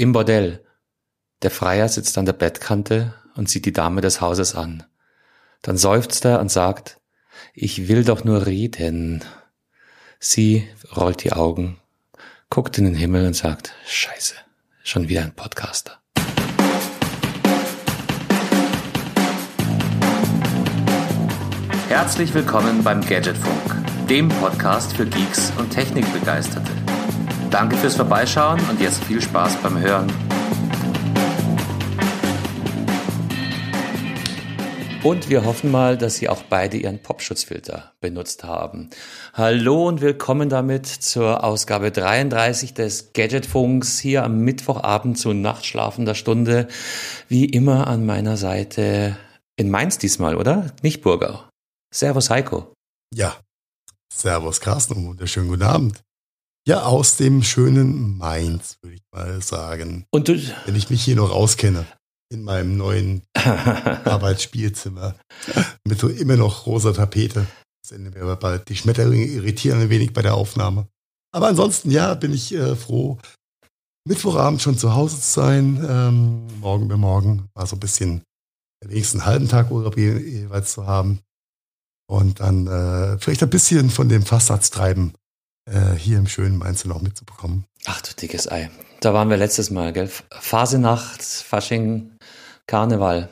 Im Bordell. Der Freier sitzt an der Bettkante und sieht die Dame des Hauses an. Dann seufzt er und sagt, ich will doch nur reden. Sie rollt die Augen, guckt in den Himmel und sagt, scheiße, schon wieder ein Podcaster. Herzlich willkommen beim Gadgetfunk, dem Podcast für Geeks und Technikbegeisterte. Danke fürs Vorbeischauen und jetzt viel Spaß beim Hören. Und wir hoffen mal, dass Sie auch beide Ihren Popschutzfilter benutzt haben. Hallo und willkommen damit zur Ausgabe 33 des Gadgetfunks hier am Mittwochabend zu Nachtschlafender Stunde. Wie immer an meiner Seite in Mainz diesmal, oder? Nicht Burgau. Servus Heiko. Ja, Servus Carsten, wunderschönen guten Abend. Ja, aus dem schönen Mainz, würde ich mal sagen. Und du? Wenn ich mich hier noch auskenne, in meinem neuen Arbeitsspielzimmer. Mit so immer noch rosa Tapete. Das Ende wäre bald. Die Schmetterlinge irritieren ein wenig bei der Aufnahme. Aber ansonsten, ja, bin ich äh, froh, Mittwochabend schon zu Hause zu sein. Ähm, morgen bei morgen war so ein bisschen wenigstens einen halben Tag Urlaub jeweils zu haben. Und dann äh, vielleicht ein bisschen von dem Fassatztreiben äh, hier im schönen Mainz noch mitzubekommen. Ach du dickes Ei. Da waren wir letztes Mal, gell? Phasenacht, Fasching, Karneval.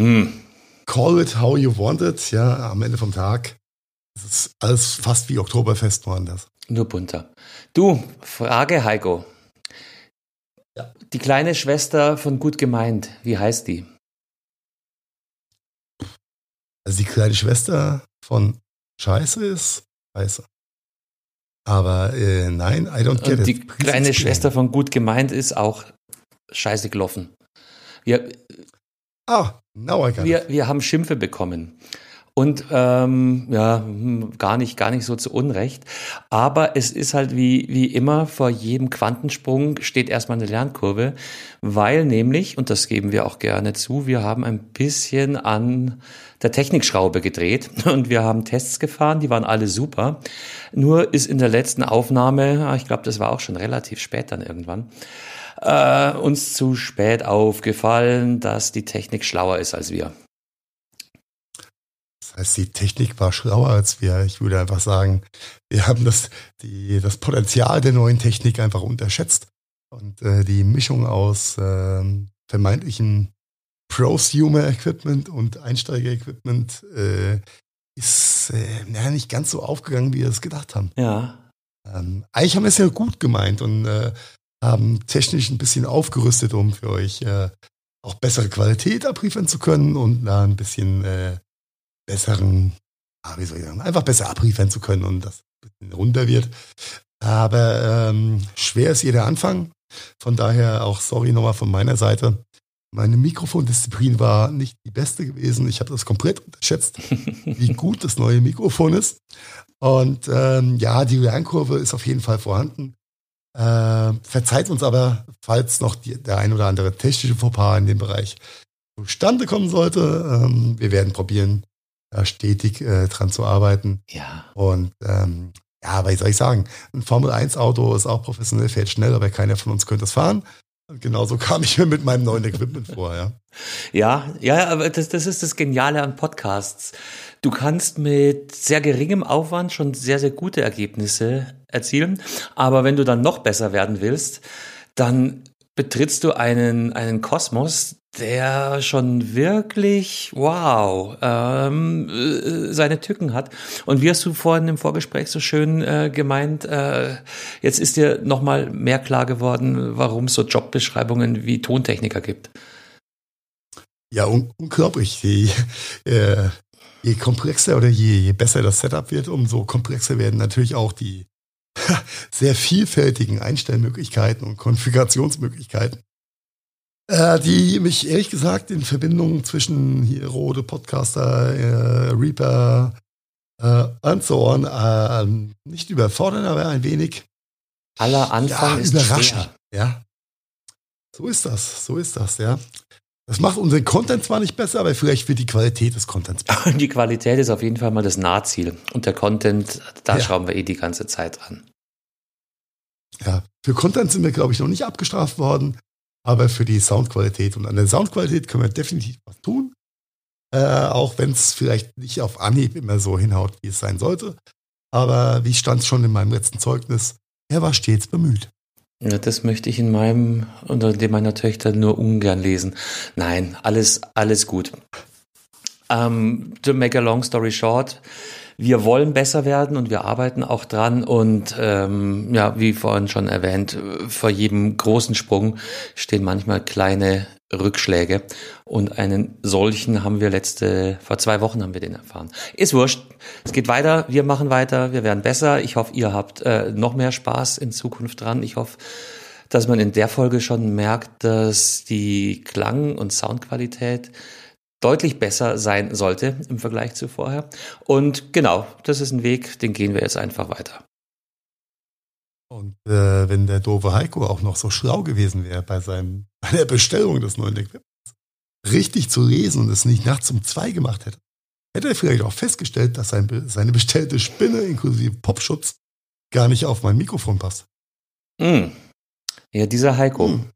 Hm. Call it how you want it, ja, am Ende vom Tag. Es ist alles fast wie Oktoberfest, nur anders. Nur bunter. Du, Frage, Heiko. Ja. Die kleine Schwester von Gut gemeint, wie heißt die? Also die kleine Schwester von Scheiße ist Scheiße. Aber äh, nein, I don't get Und die it. kleine Schwester von gut gemeint ist auch scheiße gelaufen. Wir, ah, now I got wir, it. wir haben Schimpfe bekommen. Und ähm, ja, gar nicht, gar nicht so zu Unrecht. Aber es ist halt wie, wie immer, vor jedem Quantensprung steht erstmal eine Lernkurve, weil nämlich, und das geben wir auch gerne zu, wir haben ein bisschen an der Technikschraube gedreht und wir haben Tests gefahren, die waren alle super. Nur ist in der letzten Aufnahme, ah, ich glaube, das war auch schon relativ spät dann irgendwann, äh, uns zu spät aufgefallen, dass die Technik schlauer ist als wir. Heißt, die Technik war schlauer als wir. Ich würde einfach sagen, wir haben das, die, das Potenzial der neuen Technik einfach unterschätzt. Und äh, die Mischung aus äh, vermeintlichem Prosumer-Equipment und Einsteiger-Equipment äh, ist äh, ja, nicht ganz so aufgegangen, wie wir es gedacht haben. Ja. Ähm, eigentlich haben wir es ja gut gemeint und äh, haben technisch ein bisschen aufgerüstet, um für euch äh, auch bessere Qualität abliefern zu können und da ein bisschen äh, besseren, ah, wie soll ich sagen, einfach besser abliefern zu können und das ein bisschen runter wird. Aber ähm, schwer ist jeder Anfang. Von daher auch sorry nochmal von meiner Seite. Meine Mikrofondisziplin war nicht die beste gewesen. Ich habe das komplett unterschätzt, wie gut das neue Mikrofon ist. Und ähm, ja, die Lernkurve ist auf jeden Fall vorhanden. Äh, verzeiht uns aber, falls noch die, der ein oder andere technische Fauxpas in dem Bereich zustande kommen sollte. Ähm, wir werden probieren, da stetig äh, dran zu arbeiten. Ja. Und ähm, ja, was soll ich sagen? Ein Formel-1-Auto ist auch professionell, fährt schnell, aber keiner von uns könnte es fahren. Und genauso kam ich mir mit meinem neuen Equipment vor, ja. Ja, ja, aber das, das ist das Geniale an Podcasts. Du kannst mit sehr geringem Aufwand schon sehr, sehr gute Ergebnisse erzielen. Aber wenn du dann noch besser werden willst, dann betrittst du einen, einen Kosmos, der schon wirklich, wow, ähm, äh, seine Tücken hat. Und wie hast du vorhin im Vorgespräch so schön äh, gemeint, äh, jetzt ist dir nochmal mehr klar geworden, warum es so Jobbeschreibungen wie Tontechniker gibt. Ja, un unglaublich. Je, äh, je komplexer oder je, je besser das Setup wird, umso komplexer werden natürlich auch die sehr vielfältigen Einstellmöglichkeiten und Konfigurationsmöglichkeiten. Äh, die mich ehrlich gesagt in Verbindung zwischen hier Rode Podcaster, äh, Reaper äh, und so on äh, nicht überfordern, aber ein wenig aller Anfang ja, ist überraschend. Schwer. Ja, so ist das, so ist das, ja. Das macht unseren Content zwar nicht besser, aber vielleicht wird die Qualität des Contents besser. Die Qualität ist auf jeden Fall mal das Nahziel. Und der Content, da ja. schrauben wir eh die ganze Zeit an. Ja, für Content sind wir, glaube ich, noch nicht abgestraft worden. aber für die Soundqualität. Und an der Soundqualität können wir definitiv was tun. Äh, auch wenn es vielleicht nicht auf Anhieb immer so hinhaut, wie es sein sollte. Aber wie stand es schon in meinem letzten Zeugnis, er war stets bemüht. Das möchte ich in meinem unter dem meiner Töchter nur ungern lesen. Nein, alles, alles gut. Um, to make a long story short, wir wollen besser werden und wir arbeiten auch dran. Und ähm, ja, wie vorhin schon erwähnt, vor jedem großen Sprung stehen manchmal kleine Rückschläge. Und einen solchen haben wir letzte, vor zwei Wochen haben wir den erfahren. Ist wurscht. Es geht weiter, wir machen weiter, wir werden besser. Ich hoffe, ihr habt äh, noch mehr Spaß in Zukunft dran. Ich hoffe, dass man in der Folge schon merkt, dass die Klang- und Soundqualität deutlich besser sein sollte im Vergleich zu vorher. Und genau, das ist ein Weg, den gehen wir jetzt einfach weiter. Und äh, wenn der doofe Heiko auch noch so schlau gewesen wäre bei, seinem, bei der Bestellung des neuen Equipments, richtig zu lesen und es nicht nachts um zwei gemacht hätte, hätte er vielleicht auch festgestellt, dass sein, seine bestellte Spinne inklusive Popschutz gar nicht auf mein Mikrofon passt. Mm. Ja, dieser Heiko. Mm.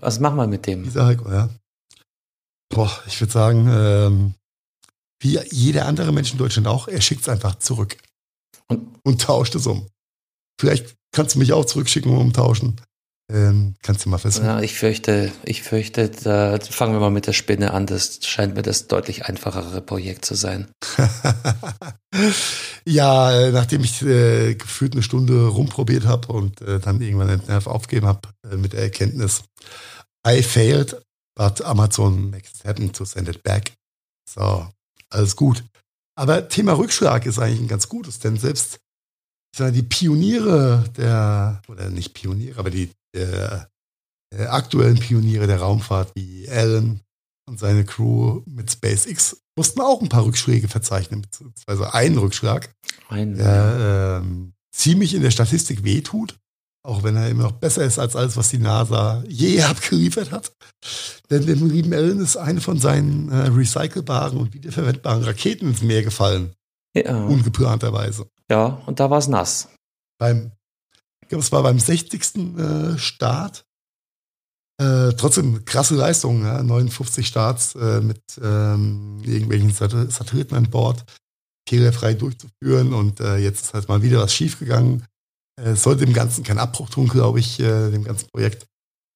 Was machen wir mit dem? Dieser Heiko, ja. Boah, ich würde sagen, ähm, wie jeder andere Mensch in Deutschland auch, er schickt es einfach zurück und, und tauscht es um. Vielleicht kannst du mich auch zurückschicken und umtauschen. Ähm, kannst du mal versuchen. Ja, ich fürchte, ich fürchte, da fangen wir mal mit der Spinne an. Das scheint mir das deutlich einfachere Projekt zu sein. ja, äh, nachdem ich äh, gefühlt eine Stunde rumprobiert habe und äh, dann irgendwann den Nerv aufgeben habe äh, mit der Erkenntnis, I failed, but Amazon makes it happen to send it back. So, alles gut. Aber Thema Rückschlag ist eigentlich ein ganz gutes, denn selbst sage, die Pioniere der, oder nicht Pioniere, aber die der, der aktuellen Pioniere der Raumfahrt wie Alan und seine Crew mit SpaceX mussten auch ein paar Rückschläge verzeichnen, beziehungsweise einen Rückschlag, ein, der ähm, ziemlich in der Statistik wehtut, auch wenn er immer noch besser ist als alles, was die NASA je abgeliefert hat. Denn dem lieben Alan ist eine von seinen äh, recycelbaren und wiederverwendbaren Raketen ins Meer gefallen. Ja. Ungeplanterweise. Ja, und da war es nass. Beim, ich glaube, es war beim 60. Äh, Start. Äh, trotzdem krasse Leistung, ja? 59 Starts äh, mit ähm, irgendwelchen Sat Satelliten an Bord, fehlerfrei durchzuführen und äh, jetzt ist halt mal wieder was schiefgegangen. Es äh, sollte dem Ganzen keinen Abbruch tun, glaube ich, äh, dem ganzen Projekt.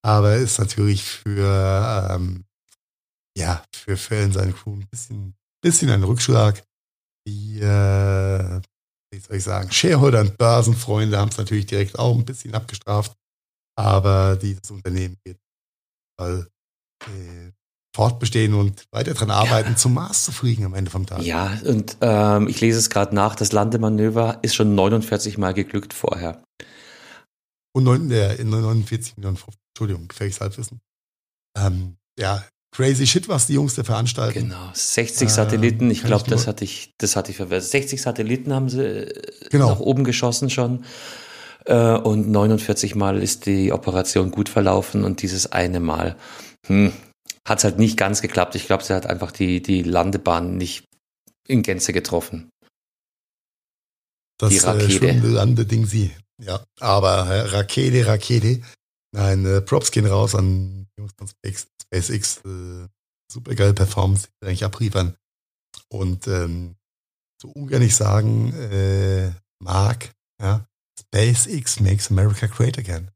Aber ist natürlich für, ähm, ja, für Fällen seine Crew ein bisschen, bisschen ein Rückschlag. Die, wie soll ich sagen, Shareholder und Börsenfreunde haben es natürlich direkt auch ein bisschen abgestraft. Aber dieses Unternehmen wird weil, äh, fortbestehen und weiter daran arbeiten, ja. zum Mars zu fliegen am Ende vom Tag. Ja, und ähm, ich lese es gerade nach, das Landemanöver ist schon 49 Mal geglückt vorher. Und 9, äh, 49 Millionen, Entschuldigung, gefährliches Halbwissen. Ähm, ja, crazy shit, was die Jungs da veranstalten. Genau, 60 Satelliten, ich glaube, das hatte ich, das hatte ich verwirrt. 60 Satelliten haben sie äh, genau. nach oben geschossen schon. Äh, und 49 Mal ist die Operation gut verlaufen und dieses eine Mal hm, hat es halt nicht ganz geklappt. Ich glaube, sie hat einfach die, die Landebahn nicht in Gänze getroffen. Das die Rakete. Äh, Landeding sie. Ja, aber äh, Rakete, Rakete. Nein, äh, Props gehen raus an Jungs von SpaceX. Äh, super geile Performance, die eigentlich abliefern. Und ähm, so ungern ich sagen äh, mag, ja, SpaceX makes America great again.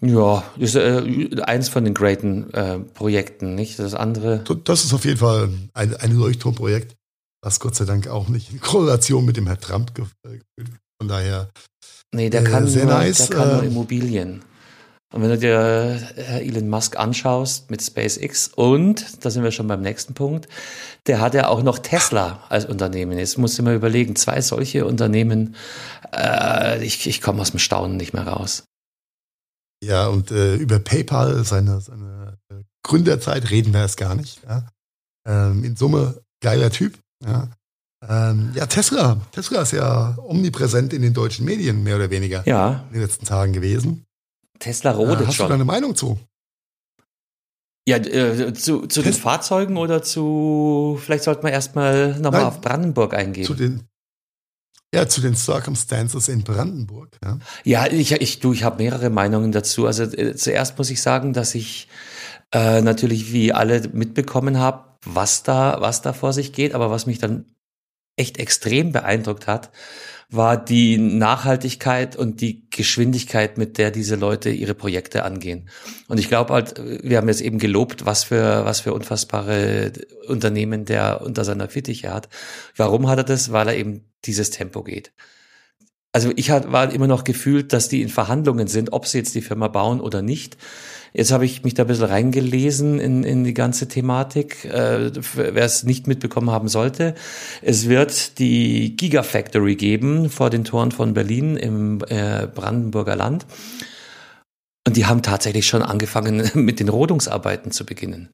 Ja, ist äh, eins von den greaten äh, Projekten, nicht? Das andere. Das ist auf jeden Fall ein, ein Leuchtturmprojekt, was Gott sei Dank auch nicht in Korrelation mit dem Herrn Trump geführt wird. Von daher. Nee, der kann, äh, nur, nice, der kann nur äh, Immobilien. Und wenn du dir äh, Elon Musk anschaust mit SpaceX und, da sind wir schon beim nächsten Punkt, der hat ja auch noch Tesla als Unternehmen. Jetzt musst du mal überlegen, zwei solche Unternehmen, äh, ich, ich komme aus dem Staunen nicht mehr raus. Ja, und äh, über PayPal, seine, seine äh, Gründerzeit, reden wir erst gar nicht. Ja? Ähm, in Summe, geiler Typ. Ja? Ähm, ja, Tesla. Tesla ist ja omnipräsent in den deutschen Medien, mehr oder weniger. Ja. In den letzten Tagen gewesen. Tesla rodet äh, hast schon. Hast du deine Meinung zu? Ja, äh, zu, zu den Fahrzeugen oder zu, vielleicht sollten wir erstmal nochmal auf Brandenburg eingehen. Zu den, Ja, zu den Circumstances in Brandenburg. Ja, ja ich, ich, du, ich habe mehrere Meinungen dazu. Also äh, zuerst muss ich sagen, dass ich äh, natürlich wie alle mitbekommen habe, was da, was da vor sich geht, aber was mich dann echt extrem beeindruckt hat, war die Nachhaltigkeit und die Geschwindigkeit, mit der diese Leute ihre Projekte angehen. Und ich glaube halt, wir haben jetzt eben gelobt, was für, was für unfassbare Unternehmen der unter seiner Fittiche hat. Warum hat er das? Weil er eben dieses Tempo geht. Also ich war immer noch gefühlt, dass die in Verhandlungen sind, ob sie jetzt die Firma bauen oder nicht. Jetzt habe ich mich da ein bisschen reingelesen in, in die ganze Thematik. Äh, wer es nicht mitbekommen haben sollte, es wird die Gigafactory geben vor den Toren von Berlin im äh, Brandenburger Land. Und die haben tatsächlich schon angefangen, mit den Rodungsarbeiten zu beginnen.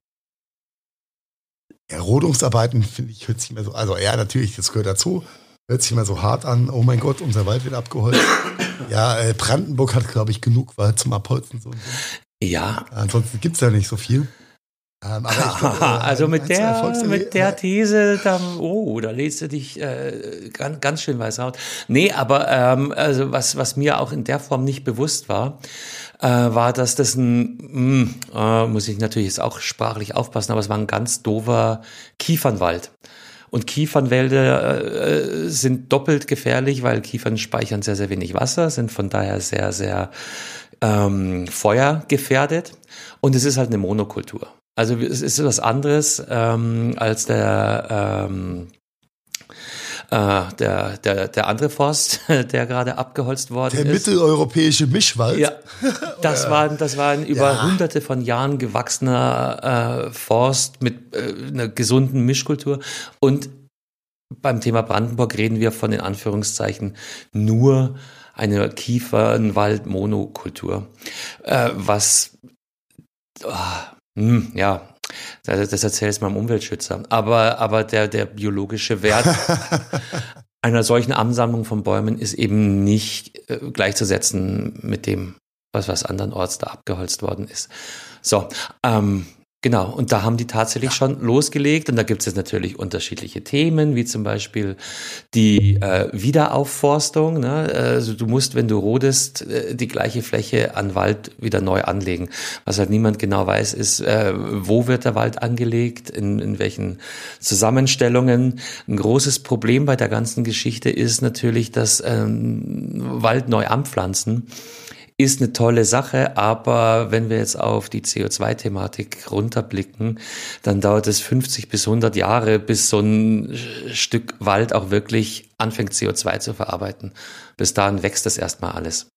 Ja, Rodungsarbeiten finde ich, hört sich immer so, also ja, natürlich, das gehört dazu. Hört sich immer so hart an. Oh mein Gott, unser Wald wird abgeholzt. ja, äh, Brandenburg hat, glaube ich, genug Wald zum Abholzen. So. Ja. Ansonsten gibt es ja nicht so viel. Ähm, glaub, äh, also mit der, mit der These, da, oh, da lädst du dich äh, ganz, ganz schön weiß raus. Nee, aber ähm, also was, was mir auch in der Form nicht bewusst war, äh, war, dass das ein, mh, hm, äh, muss ich natürlich jetzt auch sprachlich aufpassen, aber es war ein ganz dover Kiefernwald. Und Kiefernwälder äh, sind doppelt gefährlich, weil Kiefern speichern sehr, sehr wenig Wasser, sind von daher sehr, sehr ähm, feuergefährdet. Und es ist halt eine Monokultur. Also es ist was anderes ähm, als der ähm, äh, der, der, der andere Forst, der gerade abgeholzt worden der ist. Der mitteleuropäische Mischwald. Ja, das war, das war ein über ja. hunderte von Jahren gewachsener äh, Forst mit äh, einer gesunden Mischkultur. Und beim Thema Brandenburg reden wir von den Anführungszeichen nur eine Kiefernwald-Monokultur, äh, was oh, hm, ja, das, das erzähle ich mal Umweltschützer. Aber, aber der, der biologische Wert einer solchen Ansammlung von Bäumen ist eben nicht äh, gleichzusetzen mit dem, was, was andernorts da abgeholzt worden ist. So, ähm, Genau, und da haben die tatsächlich ja. schon losgelegt und da gibt es jetzt natürlich unterschiedliche Themen, wie zum Beispiel die äh, Wiederaufforstung. Ne? Also du musst, wenn du rodest, äh, die gleiche Fläche an Wald wieder neu anlegen. Was halt niemand genau weiß, ist, äh, wo wird der Wald angelegt, in, in welchen Zusammenstellungen. Ein großes Problem bei der ganzen Geschichte ist natürlich, dass ähm, Wald neu anpflanzen ist eine tolle Sache, aber wenn wir jetzt auf die CO2-Thematik runterblicken, dann dauert es 50 bis 100 Jahre, bis so ein Stück Wald auch wirklich anfängt, CO2 zu verarbeiten. Bis dahin wächst das erstmal alles.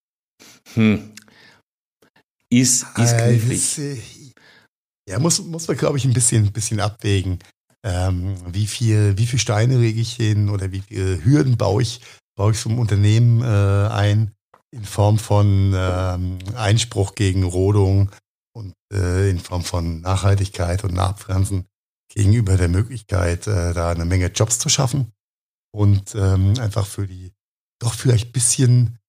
Hm. Ist, ist äh, knifflig. Äh, ja, muss, muss man, glaube ich, ein bisschen, bisschen abwägen. Ähm, wie viel, wie viel Steine rege ich hin oder wie viele Hürden baue ich, baue ich vom Unternehmen äh, ein in Form von ähm, Einspruch gegen Rodung und äh, in Form von Nachhaltigkeit und Nachpflanzen gegenüber der Möglichkeit, äh, da eine Menge Jobs zu schaffen und ähm, einfach für die doch vielleicht bisschen,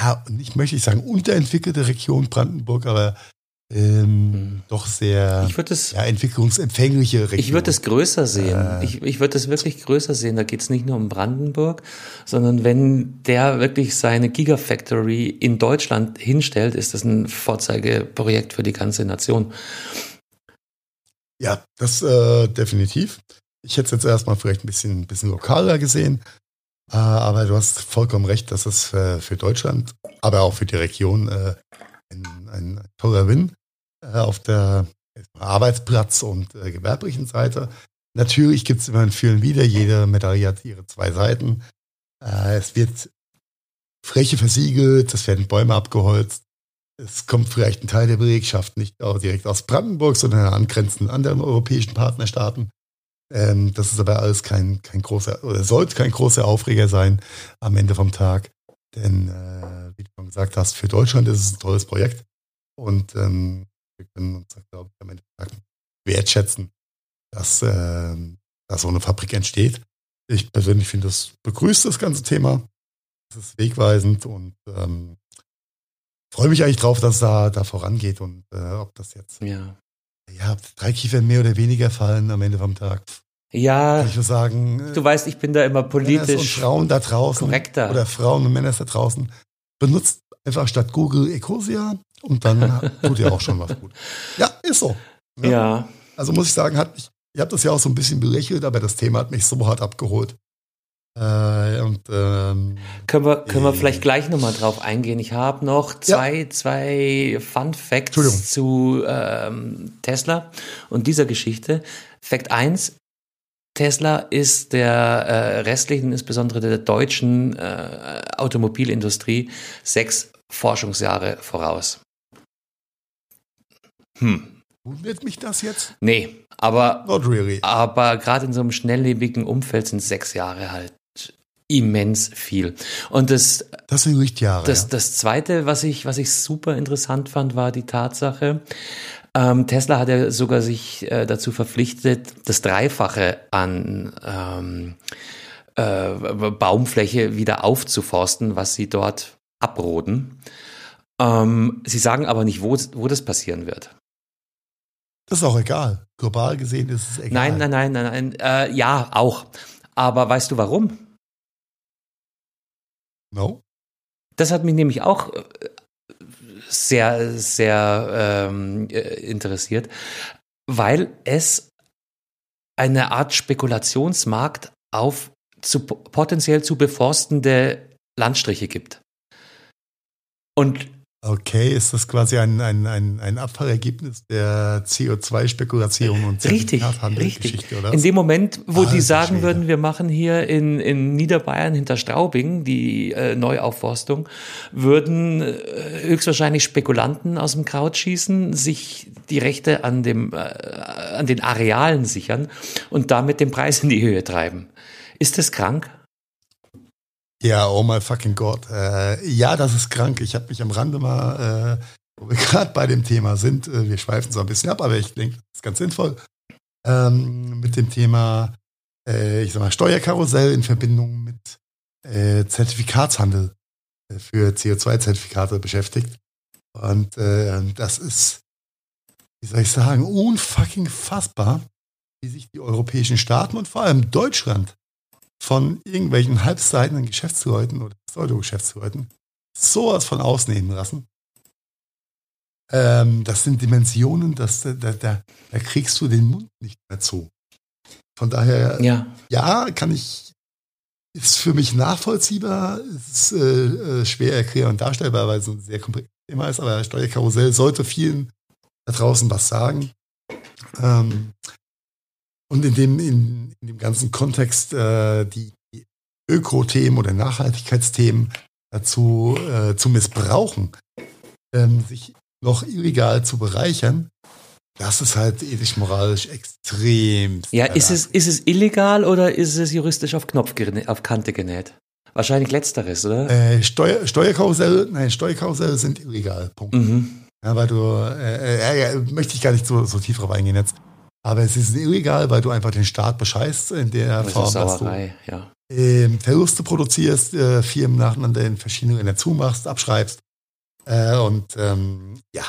ja, nicht möchte ich sagen unterentwickelte Region Brandenburg, aber ähm, mhm. doch sehr ich es, ja, entwicklungsempfängliche Region. Ich würde es größer sehen. Äh, ich ich würde es wirklich größer sehen. Da geht es nicht nur um Brandenburg, sondern wenn der wirklich seine Gigafactory in Deutschland hinstellt, ist das ein Vorzeigeprojekt für die ganze Nation. Ja, das äh, definitiv. Ich hätte es jetzt erstmal vielleicht ein bisschen, ein bisschen lokaler gesehen, äh, aber du hast vollkommen recht, dass es für, für Deutschland, aber auch für die Region äh, ein, ein toller Win äh, auf der Arbeitsplatz- und äh, gewerblichen Seite. Natürlich gibt es immer Für und Wider. Jede Medaille hat ihre zwei Seiten. Äh, es wird Fläche versiegelt, es werden Bäume abgeholzt. Es kommt vielleicht ein Teil der Belegschaft nicht auch direkt aus Brandenburg, sondern angrenzenden anderen europäischen Partnerstaaten. Ähm, das ist aber alles kein, kein großer, oder sollte kein großer Aufreger sein am Ende vom Tag. Denn, äh, wie du schon gesagt hast, für Deutschland ist es ein tolles Projekt. Und ähm, wir können uns, glaube ich, am Ende wertschätzen, dass, äh, dass so eine Fabrik entsteht. Ich persönlich finde das begrüßt das ganze Thema. Es ist wegweisend und ähm, freue mich eigentlich drauf, dass da, da vorangeht und äh, ob das jetzt ja. ja, drei Kiefern mehr oder weniger fallen am Ende vom Tag. Ja, kann ich nur sagen, du weißt, ich bin da immer Männer und politisch Frauen da draußen korrekter. oder Frauen und Männer da draußen, benutzt einfach statt Google Ecosia und dann tut ihr auch schon was gut. Ja, ist so. ne? ja. Also muss ich sagen, hat mich, ihr habt das ja auch so ein bisschen belächelt, aber das Thema hat mich so hart abgeholt. Äh, und ähm, Können wir, können wir Äh. vielleicht gleich nochmal drauf eingehen? Ich habe noch zwei, zwei Fun Facts zu ähm, Tesla und dieser Geschichte. Fact 1. Tesla ist der äh, restlichen, insbesondere der deutschen äh, Automobilindustrie, sechs Forschungsjahre voraus. Hm, wundert mich das jetzt? nee, aber Not really. aber gerade in so einem schnelllebigen Umfeld sind sechs Jahre halt immens viel. Und das, Das sind Richtjahre. das, ja. das Zweite, was ich, was ich super interessant fand, war die Tatsache, ähm, Tesla hat ja sogar sich äh, dazu verpflichtet, das Dreifache an ähm, äh, Baumfläche wieder aufzuforsten, was sie dort abroden. Ähm, sie sagen aber nicht, wo, wo das passieren wird. Das ist auch egal. Global gesehen ist es egal. Nein, nein, nein, nein, nein. Äh, ja, auch. Aber weißt du warum? No? Das hat mich nämlich auch äh, sehr, sehr ähm, äh, interessiert, weil es eine Art Spekulationsmarkt auf zu, potenziell zu beforstende Landstriche gibt. Und Okay, ist das quasi ein, ein, ein, ein Abfallergebnis der CO2-Spekulation und Richtig, Zertifikathandelsgeschichte, oder? in dem Moment, wo die Alter sagen Schwede. würden, wir machen hier in, in Niederbayern hinter Straubing die äh, Neuaufforstung, würden äh, höchstwahrscheinlich Spekulanten aus dem Kraut schießen, sich die Rechte an, dem, äh, an den Arealen sichern und damit den Preis in die Höhe treiben. Ist das krank? Ja, oh my fucking Gott. Äh, ja, das ist krank. Ich habe mich am Rande mal, äh, wo wir gerade bei dem Thema sind, äh, wir schweifen so ein bisschen ab, aber ich denke, das ist ganz sinnvoll, ähm, mit dem Thema, äh, ich sag mal, Steuerkarussell in Verbindung mit äh, Zertifikatshandel äh, für CO2-Zertifikate beschäftigt. Und äh, das ist, wie soll ich sagen, unfucking fassbar, wie sich die europäischen Staaten und vor allem Deutschland von irgendwelchen halbseitigen Geschäftsleuten oder Pseudo-Geschäftsleuten sowas von ausnehmen lassen. Ähm, das sind Dimensionen, das, da, da, da kriegst du den Mund nicht mehr zu. Von daher, Ja. ja, kann ich, ist für mich nachvollziehbar, ist äh, äh, schwer erklärbar und darstellbar, weil es ein sehr komplexes Thema ist, aber Steuerkarussell sollte vielen da draußen was sagen. Ähm, und in dem, in, in dem ganzen Kontext äh, die Öko-Themen oder Nachhaltigkeitsthemen dazu äh, zu missbrauchen, ähm, sich noch illegal zu bereichern, das ist halt ethisch-moralisch extrem. Ja, ist es, ist es illegal oder ist es juristisch auf Knopf auf Kante genäht? Wahrscheinlich letzteres, oder? Äh, Steuer, Steuerkarusselle, nein, Steuerkarusselle sind illegal. Punkt. Mhm. Ja, weil du, äh, äh, möchte ich gar nicht so, so tief drauf eingehen jetzt. Aber es ist illegal, weil du einfach den Staat bescheißt in der Das Form, dass du ja. ähm, Verluste produzierst, äh, Firmen nacheinander in verschiedene Länder zumachst, abschreibst. Äh, und ähm, ja,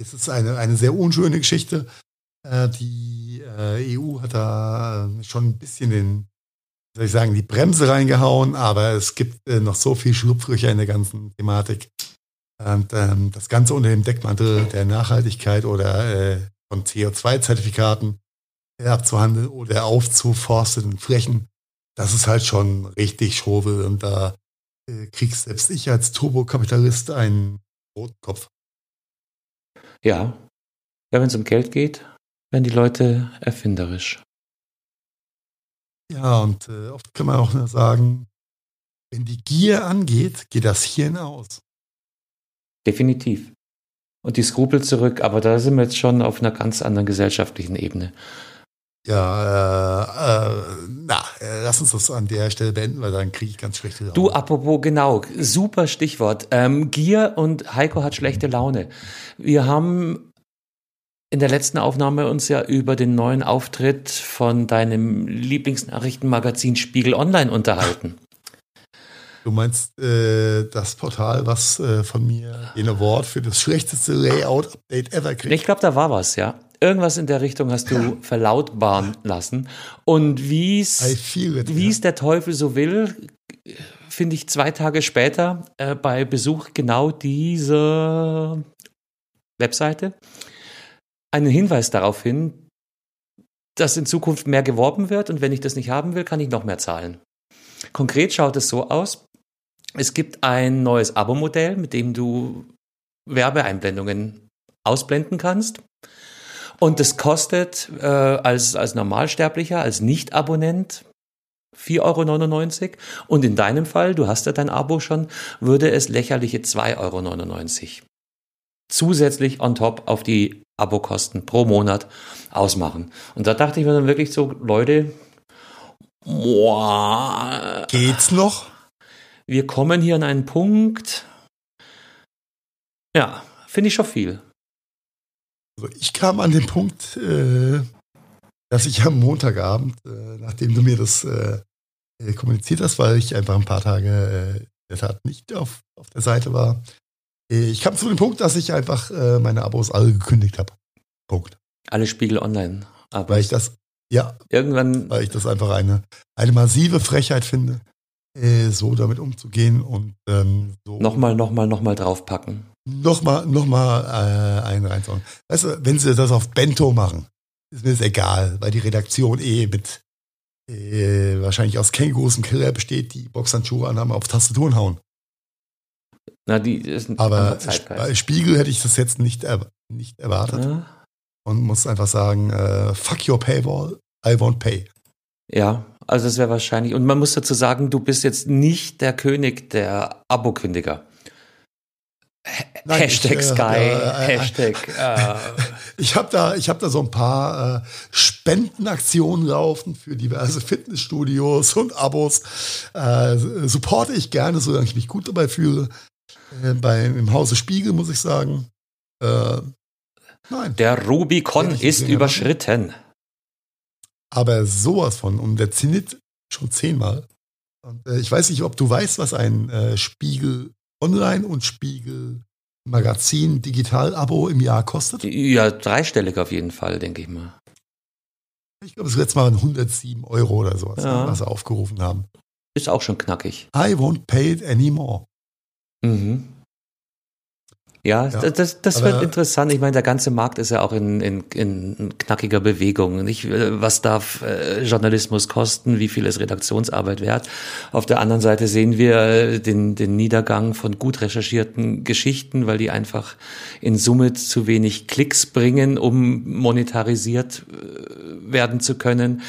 es ist eine, eine sehr unschöne Geschichte. Äh, die äh, EU hat da äh, schon ein bisschen den, soll ich sagen, die Bremse reingehauen, aber es gibt äh, noch so viel Schlupflöcher in der ganzen Thematik. Und ähm, das Ganze unter dem Deckmantel der Nachhaltigkeit oder von CO2-Zertifikaten äh, abzuhandeln oder aufzuforsteten Flächen, das ist halt schon richtig Schobel und da äh, kriegst selbst ich als Turbokapitalist einen roten Kopf. Ja. Ja, wenn es um Geld geht, werden die Leute erfinderisch. Ja, und äh, oft kann man auch nur sagen, wenn die Gier angeht, geht das Hirn aus. Definitiv. Und die Skrupel zurück, aber da sind wir jetzt schon auf einer ganz anderen gesellschaftlichen Ebene. Ja, äh, äh, na, äh, lass uns das an der Stelle beenden, weil dann kriege ich ganz schlechte Laune. Du, apropos, genau, super Stichwort. Ähm, Gier und Heiko hat schlechte Laune. Wir haben in der letzten Aufnahme uns ja über den neuen Auftritt von deinem Lieblingsnachrichtenmagazin Spiegel Online unterhalten. Du meinst äh, das Portal, was äh, von mir den Award für das schlechteste Layout-Update ever kriegt? Ich glaube, da war was, ja. Irgendwas in der Richtung hast du ja. verlautbaren lassen. Und wie es ja. der Teufel so will, finde ich zwei Tage später äh, bei Besuch genau dieser Webseite einen Hinweis darauf hin, dass in Zukunft mehr geworben wird und wenn ich das nicht haben will, kann ich noch mehr zahlen. Konkret schaut es so aus, es gibt ein neues Abo-Modell, mit dem du Werbeeinblendungen ausblenden kannst. Und das kostet äh, als, als Normalsterblicher, als Nicht-Abonnent 4,99 Euro. Und in deinem Fall, du hast ja dein Abo schon, würde es lächerliche 2,99 Euro zusätzlich on top auf die Abokosten pro Monat ausmachen. Und da dachte ich mir dann wirklich so, Leute, boah, geht's noch? Wir kommen hier an einen Punkt. Ja, finde ich schon viel. Also ich kam an den Punkt, äh, dass ich am Montagabend, äh, nachdem du mir das äh, äh kommuniziert hast, weil ich einfach ein paar Tage äh, in der Tat nicht auf, auf der Seite war, äh, ich kam zu dem Punkt, dass ich einfach meine Abos alle gekündigt habe. Punkt. Alle Spiegel online. Aber weil ich das, ja, irgendwann, weil ich das einfach eine, eine massive Frechheit finde, so damit umzugehen und ähm, so. Nochmal, nochmal, nochmal draufpacken nochmal noch mal, äh, einen reinsauen. Weißt du, wenn sie das auf Bento machen, ist mir das egal, weil die Redaktion eh mit äh, wahrscheinlich aus Kängurus und Killer besteht, die Boxhandschuhe anhaben, auf Tastaturen hauen. Na, die ist ein Aber bei Spiegel hätte ich das jetzt nicht, er nicht erwartet. Ja. Und muss einfach sagen, äh, fuck your paywall, I won't pay. Ja, also das wäre wahrscheinlich. Und man muss dazu sagen, du bist jetzt nicht der König der Abokündiger. Nein, Hashtag ich, Sky, äh, äh, Hashtag. Äh. Ich habe da, ich habe da so ein paar äh, Spendenaktionen laufen für diverse Fitnessstudios und Abos. Äh, supporte ich gerne, solange ich mich gut dabei fühle. Äh, bei, Im Hause Spiegel muss ich sagen. Äh, nein. Der Rubicon ist überschritten. Aber sowas von. Und der Zenit schon zehnmal. Und, äh, ich weiß nicht, ob du weißt, was ein äh, Spiegel Online und Spiegel Magazin Digital-Abo im Jahr kostet? Ja, dreistellig auf jeden Fall, denke ich mal. Ich glaube, es letzte Mal 107 Euro oder sowas, ja. was sie aufgerufen haben. Ist auch schon knackig. I won't pay it anymore. Mhm. Ja, ja, das, das wird interessant. Ich meine, der ganze Markt ist ja auch in, in, in knackiger Bewegung. Nicht, was darf äh, Journalismus kosten? Wie viel ist Redaktionsarbeit wert? Auf der anderen Seite sehen wir äh, den, den Niedergang von gut recherchierten Geschichten, weil die einfach in Summe zu wenig Klicks bringen, um monetarisiert äh, werden zu können.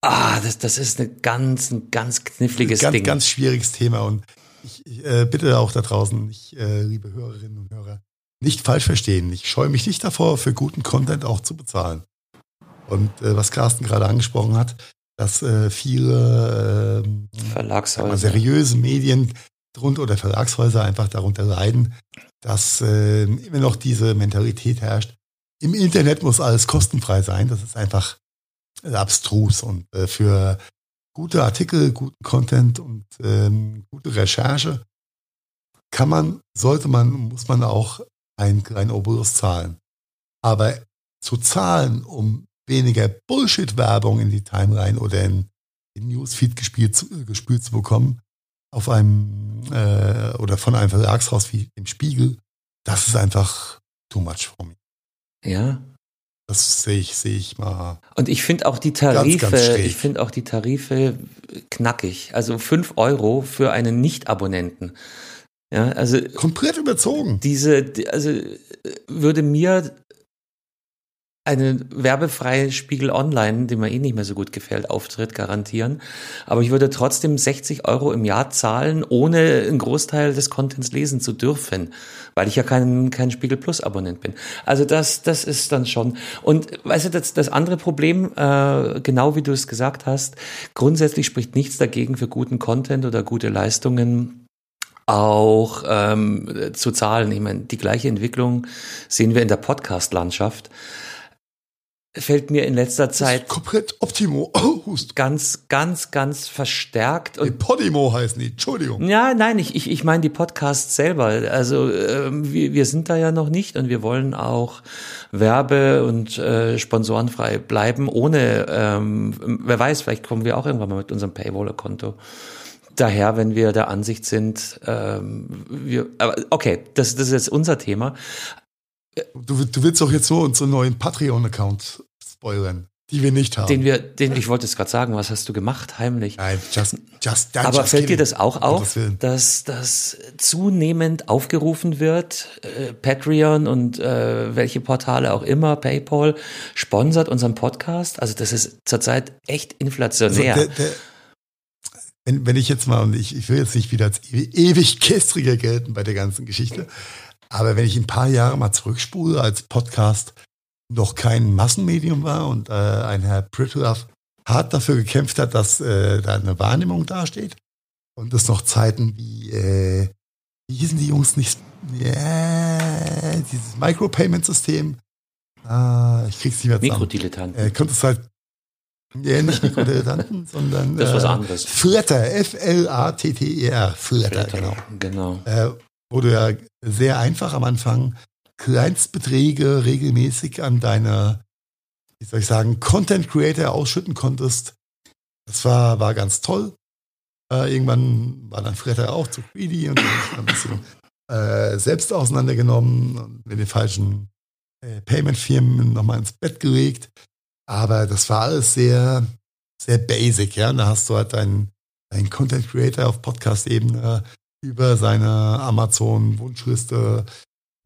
Ah, das, das ist eine ganz, ein ganz kniffliges ganz, Ding. Ganz schwieriges Thema und ich, ich äh, bitte auch da draußen, ich, äh, liebe Hörerinnen und Hörer, nicht falsch verstehen. Ich scheue mich nicht davor, für guten Content auch zu bezahlen. Und äh, was Carsten gerade angesprochen hat, dass äh, viele äh, Verlagshäuser. seriöse Medien drunter oder Verlagshäuser einfach darunter leiden, dass äh, immer noch diese Mentalität herrscht. Im Internet muss alles kostenfrei sein. Das ist einfach abstrus und äh, für gute Artikel, guten Content und ähm, gute Recherche kann man, sollte man, muss man auch einen kleinen Obolus zahlen. Aber zu zahlen, um weniger Bullshit-Werbung in die Timeline oder in den Newsfeed gespielt, gespült zu bekommen, auf einem äh, oder von einem Verlagshaus wie dem Spiegel, das ist einfach too much for me. Ja, das sehe ich, sehe ich mal. Und ich finde auch die Tarife, ganz, ganz ich finde auch die Tarife knackig. Also fünf Euro für einen Nicht-Abonnenten. Ja, also. Komplett überzogen. Diese, also, würde mir eine werbefreie Spiegel Online, die mir eh nicht mehr so gut gefällt, Auftritt garantieren. Aber ich würde trotzdem 60 Euro im Jahr zahlen, ohne einen Großteil des Contents lesen zu dürfen, weil ich ja kein, kein Spiegel Plus Abonnent bin. Also das, das ist dann schon. Und weißt du, das, das andere Problem, äh, genau wie du es gesagt hast, grundsätzlich spricht nichts dagegen für guten Content oder gute Leistungen auch ähm, zu zahlen. Ich meine, die gleiche Entwicklung sehen wir in der Podcast-Landschaft fällt mir in letzter Zeit komplett Optimo. Oh, ganz, ganz, ganz verstärkt. Und Podimo heißen die, Entschuldigung. ja, nein, ich, ich, ich meine die Podcasts selber. Also ähm, wir, wir sind da ja noch nicht und wir wollen auch werbe- und äh, sponsorenfrei bleiben, ohne, ähm, wer weiß, vielleicht kommen wir auch irgendwann mal mit unserem Paywall-Konto. Daher, wenn wir der Ansicht sind, ähm, wir, aber okay, das, das ist jetzt unser Thema. Du, du willst doch jetzt so unseren neuen Patreon-Account spoilern, die wir nicht haben. Den wir, den, ich wollte es gerade sagen, was hast du gemacht, heimlich? Nein, just, just, Aber just fällt dir kidding. das auch auf, dass das zunehmend aufgerufen wird, äh, Patreon und äh, welche Portale auch immer, PayPal, sponsert unseren Podcast? Also das ist zurzeit echt Also inflationär. der, der, wenn, wenn ich jetzt mal, und ich, ich will jetzt nicht wieder als ewi- ewig gestriger gelten bei der ganzen Geschichte, aber wenn ich ein paar Jahre mal zurückspule, als Podcast noch kein Massenmedium war und äh, ein Herr Pritlove hart dafür gekämpft hat, dass äh, da eine Wahrnehmung dasteht und es noch Zeiten wie, äh, wie hießen die Jungs nicht, ja, dieses Micropayment-System, ah, ich krieg's nicht mehr zusammen. Mikrodilettanten. Äh, konnte es halt, ja, nicht Mikrodilettanten, sondern Das ist was äh, anderes. Flatter, F-L-A-T-T-E-R, Flatter, genau. Genau. Äh, wo du ja sehr einfach am Anfang Kleinstbeträge regelmäßig an deine, wie soll ich sagen, Content Creator ausschütten konntest. Das war, war ganz toll. Äh, irgendwann war dann Flatter auch zu greedy und ein bisschen äh, selbst auseinandergenommen und mit den falschen äh, Payment-Firmen nochmal ins Bett gelegt. Aber das war alles sehr, sehr basic, ja. Und da hast du halt deinen, deinen Content Creator auf Podcast-Ebene über seine Amazon-Wunschliste,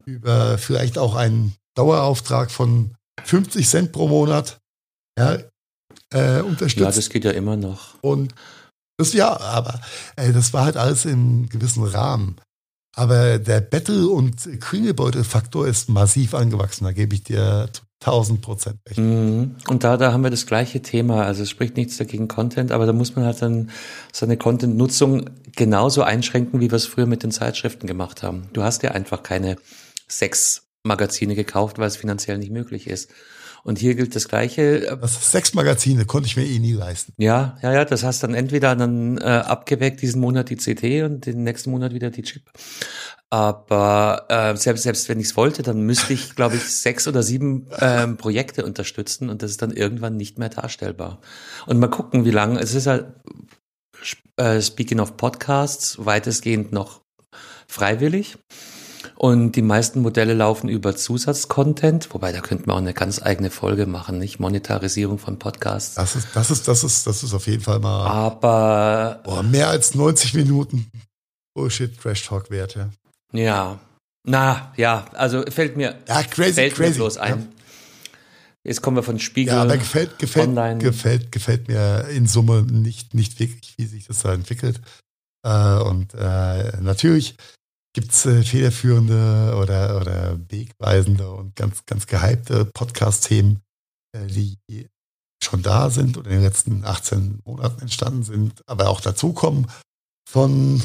über vielleicht auch einen Dauerauftrag von 50 Cent pro Monat, ja, äh, unterstützt. Ja, das geht ja immer noch. Und das ja, aber äh, das war halt alles im gewissen Rahmen. Aber der Battle- und Klingelbeutel-Faktor ist massiv angewachsen, da gebe ich dir zu 1000 Prozent recht. Mhm. Und da, da haben wir das gleiche Thema. Also es spricht nichts dagegen Content, aber da muss man halt dann seine Content-Nutzung genauso einschränken, wie wir es früher mit den Zeitschriften gemacht haben. Du hast ja einfach keine sechs Magazine gekauft, weil es finanziell nicht möglich ist. Und hier gilt das Gleiche. Das sechs Magazine konnte ich mir eh nie leisten. Ja, ja, ja, das hast dann entweder dann äh, abgeweckt diesen Monat die CT und den nächsten Monat wieder die Chip. Aber äh, selbst selbst wenn ich es wollte, dann müsste ich, glaube ich, sechs oder sieben ähm, Projekte unterstützen und das ist dann irgendwann nicht mehr darstellbar. Und mal gucken, wie lange. Es ist halt äh, Speaking of Podcasts weitestgehend noch freiwillig. Und die meisten Modelle laufen über Zusatzcontent, wobei da könnten wir auch eine ganz eigene Folge machen, nicht Monetarisierung von Podcasts. Das ist, das ist, das ist, das ist auf jeden Fall mal Aber boah, mehr als 90 Minuten Bullshit Trash Talk wert, ja. ja, na ja, also fällt mir Ja, crazy, fällt mir crazy. bloß ein. Jetzt kommen wir von Spiegel. Ja, aber gefällt, gefällt, Online. gefällt, gefällt mir in Summe nicht, nicht wirklich, wie sich das da entwickelt. Äh, und äh, natürlich gibt's äh, federführende oder, oder wegweisende und ganz, ganz gehypte Podcast-Themen, äh, die schon da sind und in den letzten 18 Monaten entstanden sind, aber auch dazukommen von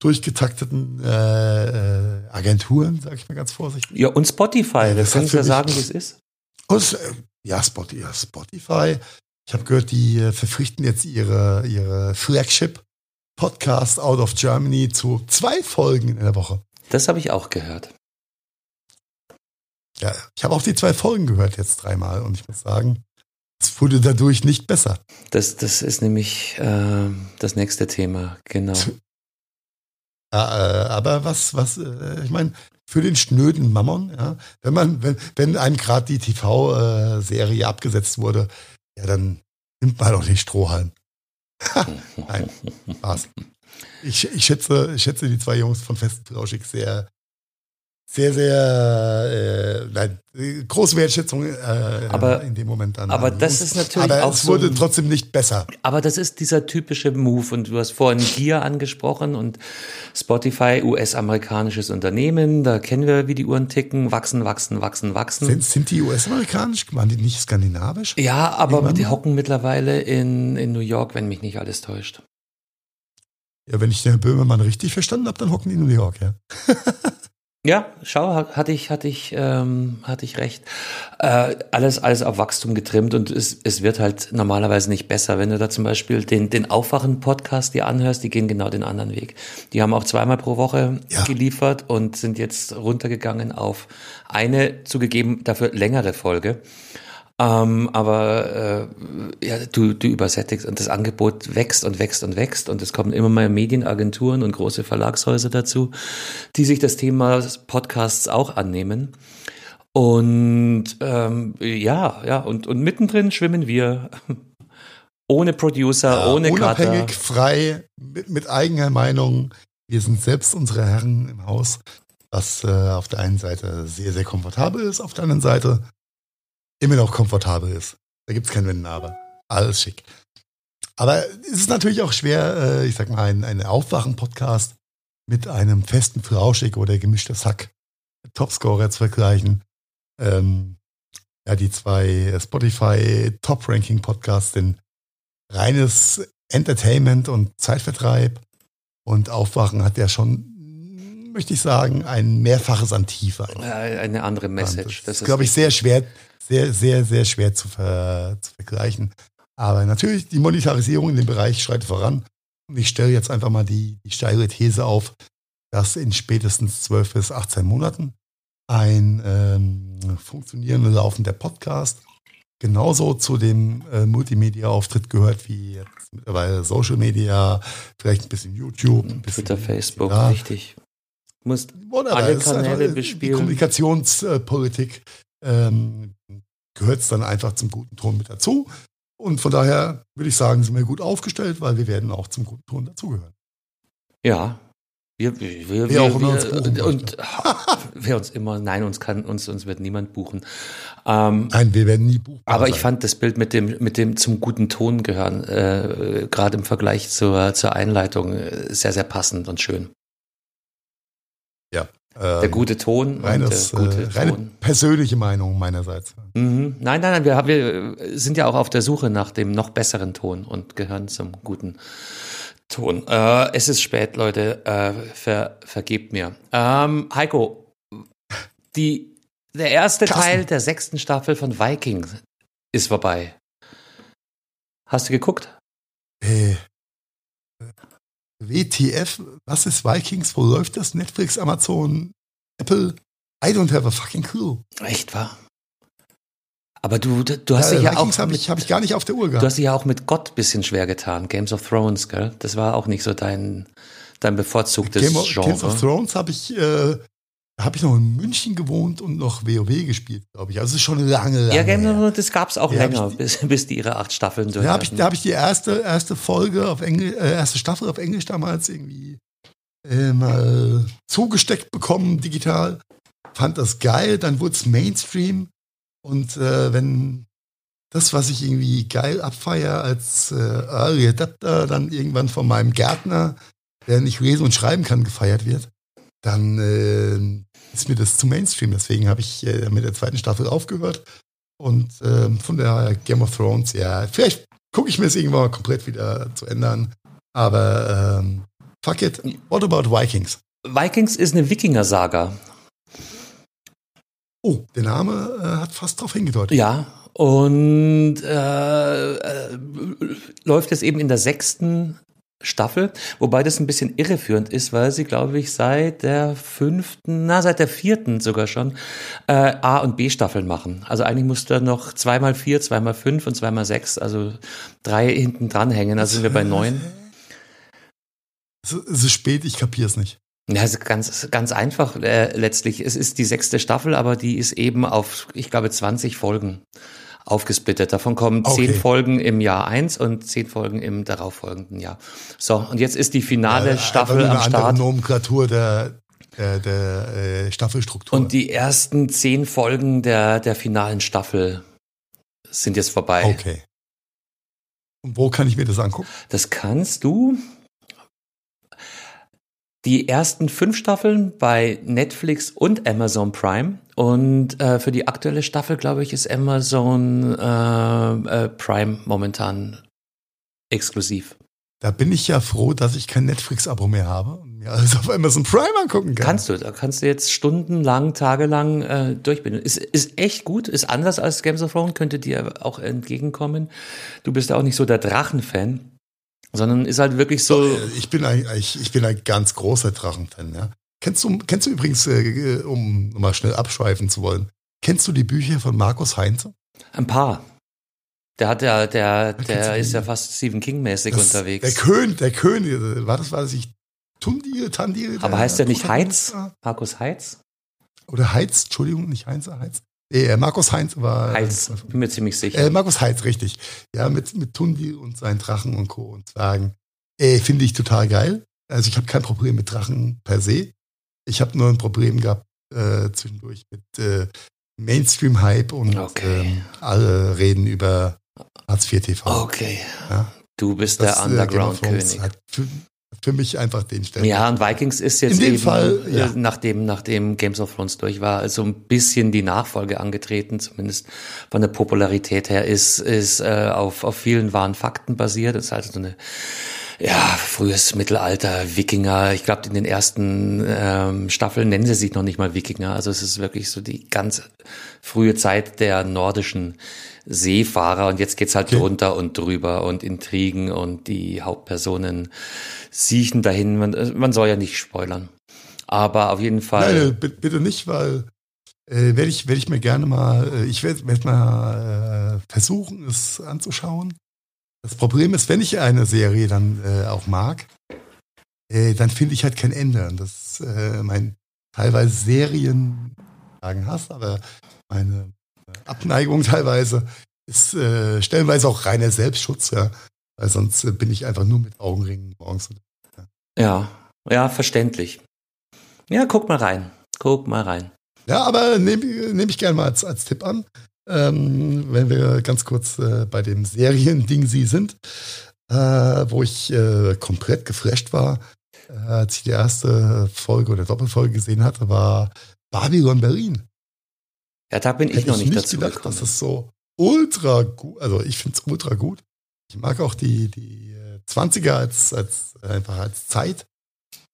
durchgetakteten äh, äh, Agenturen, sage ich mal ganz vorsichtig. Ja, und Spotify, Ja, das hat Sie ja sagen, wie es ist. Und, äh, ja, Spotify, ja, Spotify. Ich habe gehört, die äh, verpflichten jetzt ihre, ihre Flagship Podcast out of Germany zu zwei Folgen in der Woche. Das habe ich auch gehört. Ja, ich habe auch die zwei Folgen gehört jetzt dreimal und ich muss sagen, es wurde dadurch nicht besser. Das, das ist nämlich äh, das nächste Thema, genau. Ja, äh, aber was, was, äh, ich meine, für den schnöden Mammon, ja, wenn man, wenn, wenn einem gerade die TV-Serie abgesetzt wurde, ja, dann nimmt man doch den Strohhalm. Nein, Spaß. Ich, ich, schätze, ich schätze die zwei Jungs von Fest und Flauschig sehr, sehr, sehr, äh, nein, große Wertschätzung äh, Aber- in dem Moment an. aber das ist natürlich aber auch es so wurde ein- trotzdem nicht besser. Aber das ist dieser typische Move und du hast vorhin Gear angesprochen und Spotify, US-amerikanisches Unternehmen, da kennen wir, wie die Uhren ticken, wachsen, wachsen, wachsen, wachsen. Sind, sind die US-amerikanisch? Waren die nicht skandinavisch? ja, aber die hocken mittlerweile in, in New York, wenn mich nicht alles täuscht. Ja, wenn ich den Herrn Böhmermann richtig verstanden habe, dann hocken die in New York, ja. Ja, schau, hatte ich, hatte ich, ähm, hatte ich recht. Äh, alles, alles auf Wachstum getrimmt und es, es wird halt normalerweise nicht besser. Wenn du da zum Beispiel den, den Aufwachen-Podcast dir anhörst, die gehen genau den anderen Weg. Die haben auch zweimal pro Woche ja. geliefert und sind jetzt runtergegangen auf eine zugegeben dafür längere Folge. Ähm, aber äh, ja, du, du übersättigst und das Angebot wächst und wächst und wächst und es kommen immer mehr Medienagenturen und große Verlagshäuser dazu, die sich das Thema Podcasts auch annehmen. Und ähm, ja, ja, und, und mittendrin schwimmen wir ohne Producer, ja, ohne Unabhängig, Cutter. frei, mit, mit eigener Meinung. Wir sind selbst unsere Herren im Haus, was äh, auf der einen Seite sehr, sehr komfortabel ist, auf der anderen Seite immer noch komfortabel ist. Da gibt es kein Wenn aber. Alles schick. Aber es ist natürlich auch schwer, äh, ich sag mal, ein, ein Aufwachen-Podcast mit einem festen Flauschig oder gemischtes Hack Topscorer zu vergleichen. Ähm, ja, die zwei Spotify Top-Ranking-Podcasts sind reines Entertainment und Zeitvertreib. Und Aufwachen hat ja schon, möchte ich sagen, ein Mehrfaches an Tiefe. Eine andere Message. Das, ist, glaube ich, sehr schwer, sehr, sehr, sehr schwer zu, ver, zu vergleichen. Aber natürlich, die Monetarisierung in dem Bereich schreitet voran. Und ich stelle jetzt einfach mal die, die steile These auf, dass in spätestens 12 bis 18 Monaten ein ähm, funktionierender laufender Podcast genauso zu dem äh, Multimedia-Auftritt gehört wie jetzt mittlerweile Social Media, vielleicht ein bisschen YouTube, ein bisschen Twitter, Facebook, ja. richtig. Muss alle Kanäle bespielen. Die Kommunikationspolitik ähm, gehört es dann einfach zum guten Ton mit dazu. Und von daher würde ich sagen, sind wir gut aufgestellt, weil wir werden auch zum guten Ton dazugehören. Ja. Wir, wir, wir, auch immer uns buchen und wer uns immer, nein, uns kann, uns, uns wird niemand buchen. Ähm, nein, wir werden nie buchen. Aber sein. ich fand das Bild mit dem, mit dem zum guten Ton gehören, äh, gerade im Vergleich zur, zur Einleitung, äh, sehr, sehr passend und schön. Ja, der ähm, gute Ton. Reines, und der gute äh, reine Ton. persönliche Meinung meinerseits. Mhm. Nein, nein, nein, wir, wir sind ja auch auf der Suche nach dem noch besseren Ton und gehören zum guten Ton. Äh, es ist spät, Leute. Äh, ver, vergebt mir. Ähm, Heiko, die, der erste Klassen. Teil der sechsten Staffel von Vikings ist vorbei. Hast du geguckt? Äh, WTF, was ist Vikings, wo läuft das? Netflix, Amazon, Apple? I don't have a fucking clue. Echt wahr? Aber du, du hast ja, dich ja Vikings auch. habe ich, hab ich gar nicht auf der Uhr gehabt. Du hast dich ja auch mit Gott bisschen schwer getan. Games of Thrones, gell? Das war auch nicht so dein, dein bevorzugtes Game of, Genre. Games of Thrones habe ich äh, habe ich noch in München gewohnt und noch WoW gespielt, glaube ich. Also es ist schon lange, lange. Ja, Game das gab es auch ja, länger, die, bis, bis die ihre acht Staffeln durch. Ja, habe ich, da habe ich die erste, erste Folge auf Englisch, äh, erste Staffel auf Englisch damals irgendwie äh, mal zugesteckt bekommen, digital. Fand das geil, dann wurde es Mainstream. Und äh, wenn das, was ich irgendwie geil abfeier als äh, Early Adapter, dann irgendwann von meinem Gärtner, der nicht lesen und schreiben kann, gefeiert wird, dann äh, ist mir das zu Mainstream. Deswegen habe ich äh, mit der zweiten Staffel aufgehört. Und äh, von der Game of Thrones, ja, vielleicht gucke ich mir es irgendwann mal komplett wieder zu ändern. Aber ähm, fuck it. What about Vikings? Vikings ist eine Wikinger-Saga. Oh, der Name äh, hat fast darauf hingedeutet. Ja, und äh, äh, läuft jetzt eben in der sechsten Staffel, wobei das ein bisschen irreführend ist, weil sie, glaube ich, seit der fünften, na, seit der vierten sogar schon äh, A- und B-Staffeln machen. Also eigentlich muss da noch zweimal vier, zweimal fünf und zweimal sechs, also drei hinten dranhängen, also sind wir bei neun. Es ist spät, ich kapiere es nicht. Ja, ist ganz, ganz einfach äh, letztlich. Es ist die sechste Staffel, aber die ist eben auf, ich glaube, 20 Folgen aufgesplittet. Davon kommen okay. zehn Folgen im Jahr eins und zehn Folgen im darauffolgenden Jahr. So, und jetzt ist die finale ja, Staffel am Start. Nomenklatur der, der, der äh, Staffelstruktur. Und die ersten zehn Folgen der, der finalen Staffel sind jetzt vorbei. Okay. Und wo kann ich mir das angucken? Das kannst du die ersten fünf Staffeln bei Netflix und Amazon Prime. Und äh, für die aktuelle Staffel, glaube ich, ist Amazon äh, äh, Prime momentan exklusiv. da bin ich ja froh, dass ich kein Netflix-Abo mehr habe und mir alles auf Amazon Prime angucken kann. Kannst du, da kannst du jetzt stundenlang, tagelang äh, durchbinden. Ist, ist echt gut, ist anders als Games of Thrones, könnte dir auch entgegenkommen. Du bist ja auch nicht so der Drachen-Fan, sondern ist halt wirklich so. Äh, ich bin ein, ich, ich bin ein ganz großer Drachen-Fan, ja. Kennst du, kennst du übrigens, äh, um mal schnell abschweifen zu wollen, kennst du die Bücher von Markus Heinze? Ein paar. Der hat ja, der, der ist ja fast Stephen King-mäßig unterwegs. Der König, der König, war das, war das nicht Tundire, Tandire? Aber heißt der nicht Heiz? Markus Heiz? Oder Heiz, Entschuldigung, nicht Heinz, Heiz. Äh, Markus Heinz war. Heiz, bin mir ziemlich sicher. Äh, Markus Heinz, richtig. Ja, mit, mit Tundi und seinen Drachen und Co. und Zwergen. Äh, Finde ich total geil. Also ich habe kein Problem mit Drachen per se. Ich habe nur ein Problem gehabt äh, zwischendurch mit äh, Mainstream-Hype und okay. ähm, alle reden über Hartz IV TV. Okay. Ja? Du bist das, der Underground-König. Für, mich einfach den Stellen. Ja, und Vikings ist jetzt In dem eben, Fall, äh, ja. nachdem, nachdem Games of Thrones durch war, so ein bisschen die Nachfolge angetreten, zumindest von der Popularität her, ist, ist äh, auf, auf vielen wahren Fakten basiert. Das ist halt so eine ja, frühes Mittelalter, Wikinger. Ich glaube, in den ersten ähm, Staffeln nennen sie sich noch nicht mal Wikinger. Also es ist wirklich so die ganz frühe Zeit der nordischen Seefahrer und jetzt geht's halt okay. drunter und drüber und Intrigen und die Hauptpersonen siechen dahin. Man, äh, man soll ja nicht spoilern. Aber auf jeden Fall. Nein, bitte nicht, weil äh, werde ich, werd ich mir gerne mal, äh, ich werde werd mal äh, versuchen, es anzuschauen. Das Problem ist, wenn ich eine Serie dann äh, auch mag, äh, dann finde ich halt kein Ende. Und das äh, mein teilweise Serien sagen hast, aber meine Abneigung teilweise ist äh, stellenweise auch reiner Selbstschutz, ja. Weil sonst äh, bin ich einfach nur mit Augenringen morgens. Ja, ja, ja verständlich. Ja, guck mal rein. Guck mal rein. Ja, aber nehme nehm ich gerne mal als, als Tipp an. Ähm, wenn wir ganz kurz äh, bei dem Seriending sie sind, äh, wo ich äh, komplett geflasht war, äh, als ich die erste Folge oder Doppelfolge gesehen hatte, war Babylon Berlin. Ja, da bin ich Hätte noch nicht, ich nicht dazu gedacht, gekommen. das so ultra gut, also ich finde es ultra gut. Ich mag auch die, die 20er äh, als, als einfach als Zeit.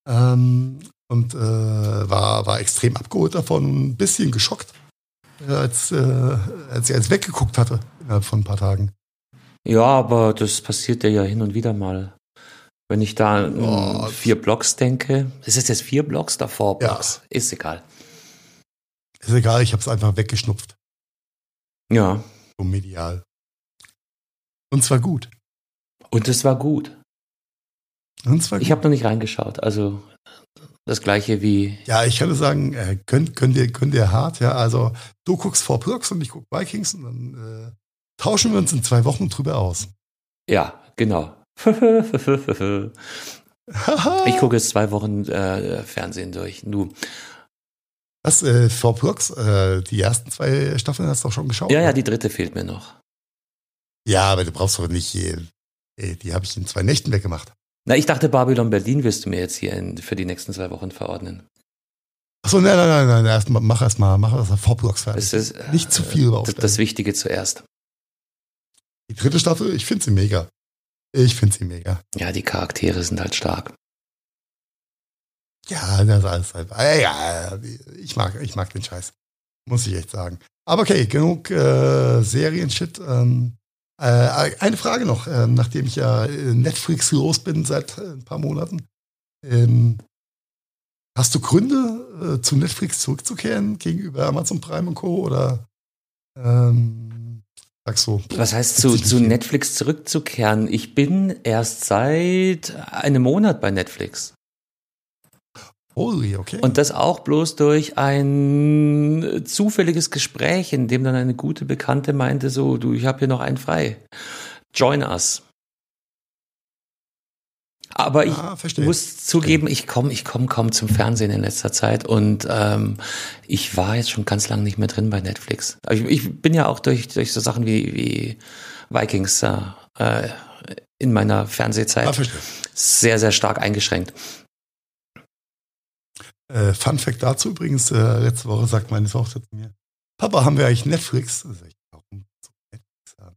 Ähm, und äh, war, war extrem abgeholt davon, ein bisschen geschockt, als, äh, als ich als weggeguckt hatte innerhalb von ein paar Tagen. Ja, aber das passiert ja hin und wieder mal. Wenn ich da an oh, vier Blocks denke, ist es jetzt vier Blocks davor Blocks? Ja. Ist egal. Ist egal, ich habe es einfach weggeschnupft. Ja. So medial. Und zwar gut. Und es war gut. Und zwar ich habe noch nicht reingeschaut. Also das gleiche wie. Ja, ich kann nur sagen, äh, könnt, könnt, ihr, könnt ihr hart, ja. Also du guckst vor Brooks und ich guck Vikings und dann äh, tauschen wir uns in zwei Wochen drüber aus. Ja, genau. ich gucke jetzt zwei Wochen äh, Fernsehen durch. Du. Was, äh, vor Brooks, äh, die ersten zwei Staffeln hast du auch schon geschaut? Ja, ja, die dritte fehlt mir noch. Ja, aber du brauchst doch nicht, äh, die habe ich in zwei Nächten weggemacht. Na, ich dachte, Babylon Berlin wirst du mir jetzt hier in, für die nächsten zwei Wochen verordnen. Achso, nein, nein, nein, nein, erst mach erst mal, mach erst mal Vorblocks fertig. Ist, Nicht zu viel äh, das, das Wichtige zuerst. Die dritte Staffel, ich finde sie mega. Ich finde sie mega. Ja, die Charaktere sind halt stark. Ja, das ist alles halt. Äh, ja, ich mag, ich mag den Scheiß. Muss ich echt sagen. Aber okay, genug äh, Serien-Shit. Ähm, äh, eine Frage noch, äh, nachdem ich ja Netflix los bin seit äh, ein paar Monaten. Ähm, hast du Gründe, äh, zu Netflix zurückzukehren gegenüber Amazon Prime und Co. oder ähm, sagst du? Was heißt zu, zu Netflix zurückzukehren? Ich bin erst seit einem Monat bei Netflix. Holy, okay. Und das auch bloß durch ein zufälliges Gespräch, in dem dann eine gute Bekannte meinte, so, du, ich habe hier noch einen frei. Join us. Aber ich ah, muss zugeben, ich komme ich komm kaum zum Fernsehen in letzter Zeit und ähm, ich war jetzt schon ganz lange nicht mehr drin bei Netflix. Ich, ich bin ja auch durch, durch so Sachen wie, wie Vikings äh, in meiner Fernsehzeit ah, sehr, sehr stark eingeschränkt. Äh, Fun Fact dazu übrigens, äh, letzte Woche sagt meine Tochter zu mir, Papa, haben wir eigentlich Netflix? Da sag ich, warum so Netflix haben?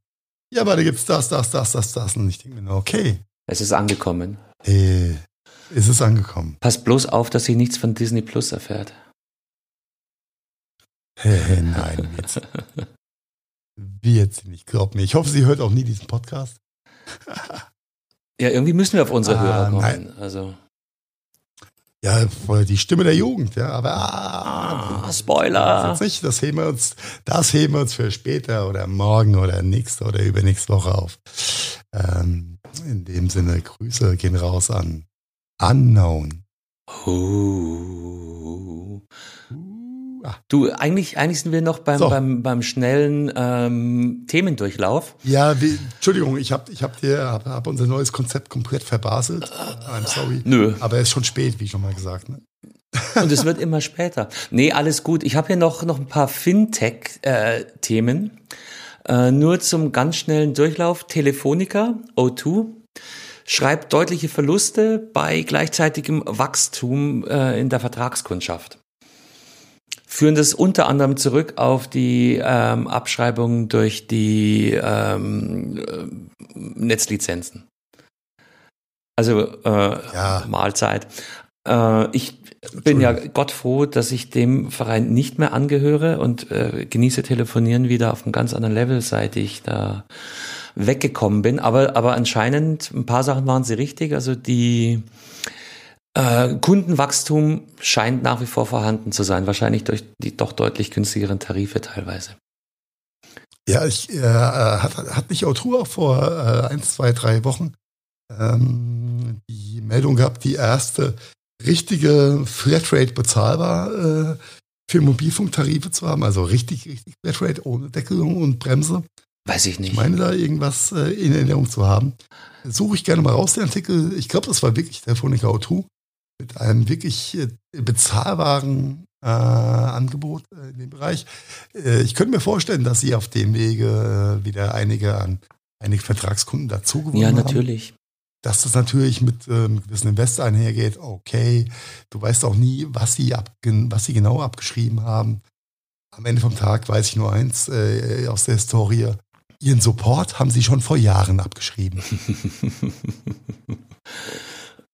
Ja, aber da gibt's das, das, das, das, das. Und ich denke mir nur, okay, Es ist angekommen. Äh, ist es angekommen? Pass bloß auf, dass sie nichts von Disney Plus erfährt. Nein, jetzt. Wie jetzt nicht, glaub mir. Ich hoffe, sie hört auch nie diesen Podcast. ja, irgendwie müssen wir auf unsere ah, Hörer kommen. Nein. Also. Ja, die Stimme der Jugend, ja, aber ah, ah, Spoiler. Das, nicht, das heben wir uns, das heben wir uns für später oder morgen oder nächste oder übernächste Woche auf. Ähm, in dem Sinne, Grüße gehen raus an Unknown. Oh. Du, eigentlich, eigentlich sind wir noch beim, so. beim, beim schnellen ähm, Themendurchlauf. Ja, wie, Entschuldigung, ich habe ich hab dir hab, hab unser neues Konzept komplett verbaselt. I'm sorry. Nö. Aber es ist schon spät, wie schon mal gesagt. Ne? Und es wird immer später. Nee, alles gut. Ich habe hier noch, noch ein paar Fintech-Themen. Äh, äh, nur zum ganz schnellen Durchlauf. Telefonica, O2, schreibt deutliche Verluste bei gleichzeitigem Wachstum äh, in der Vertragskundschaft führen das unter anderem zurück auf die ähm, Abschreibung durch die ähm, äh, Netzlizenzen. Also äh, ja. Mahlzeit. Äh, ich bin ja Gott froh, dass ich dem Verein nicht mehr angehöre und äh, genieße Telefonieren wieder auf einem ganz anderen Level, seit ich da weggekommen bin. Aber, aber anscheinend, ein paar Sachen waren sie richtig. Also die äh, Kundenwachstum scheint nach wie vor vorhanden zu sein, wahrscheinlich durch die doch deutlich günstigeren Tarife teilweise. Ja, ich, äh, hat, hat nicht O2 auch vor äh, ein, zwei, drei Wochen ähm, die Meldung gehabt, die erste richtige Flatrate bezahlbar äh, für Mobilfunktarife zu haben, also richtig, richtig Flatrate ohne Deckelung und Bremse. Weiß ich nicht. Ich meine da irgendwas äh, in Erinnerung zu haben. Suche ich gerne mal raus, den Artikel. Ich glaube, das war wirklich Telefonica O2 mit einem wirklich äh, bezahlbaren äh, Angebot äh, in dem Bereich. Äh, ich könnte mir vorstellen, dass Sie auf dem Wege äh, wieder einige an einige Vertragskunden dazu gewonnen haben. Ja, natürlich. Haben. Dass das natürlich mit ähm, gewissen Investor einhergeht, okay, du weißt auch nie, was sie, ab, was sie genau abgeschrieben haben. Am Ende vom Tag weiß ich nur eins äh, aus der Historie. Ihren Support haben sie schon vor Jahren abgeschrieben.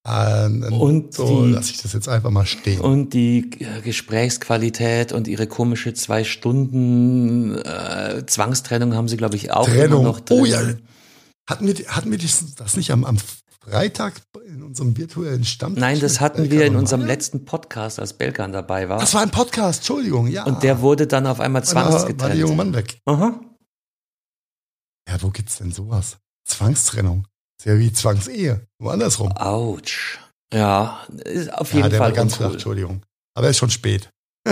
Ähm, und so lasse ich das jetzt einfach mal stehen. Und die Gesprächsqualität und ihre komische zwei Stunden äh, Zwangstrennung haben sie, glaube ich, auch Trennung. noch drin. Oh ja. Hatten wir, hatten wir das nicht am, am Freitag in unserem virtuellen Stammtisch? Nein, das hatten wir in unserem letzten Podcast, als Belkan dabei war. Das war ein Podcast, Entschuldigung, ja. Und der wurde dann auf einmal zwangsgetrennt. War der junge Mann weg. Aha. Ja, wo gibt's denn sowas? Zwangstrennung. Ist ja wie Zwangsehe, nur andersrum. Autsch. Ja, ist auf jeden ja, der Fall. War ganz flach, Entschuldigung. Aber er ist schon spät.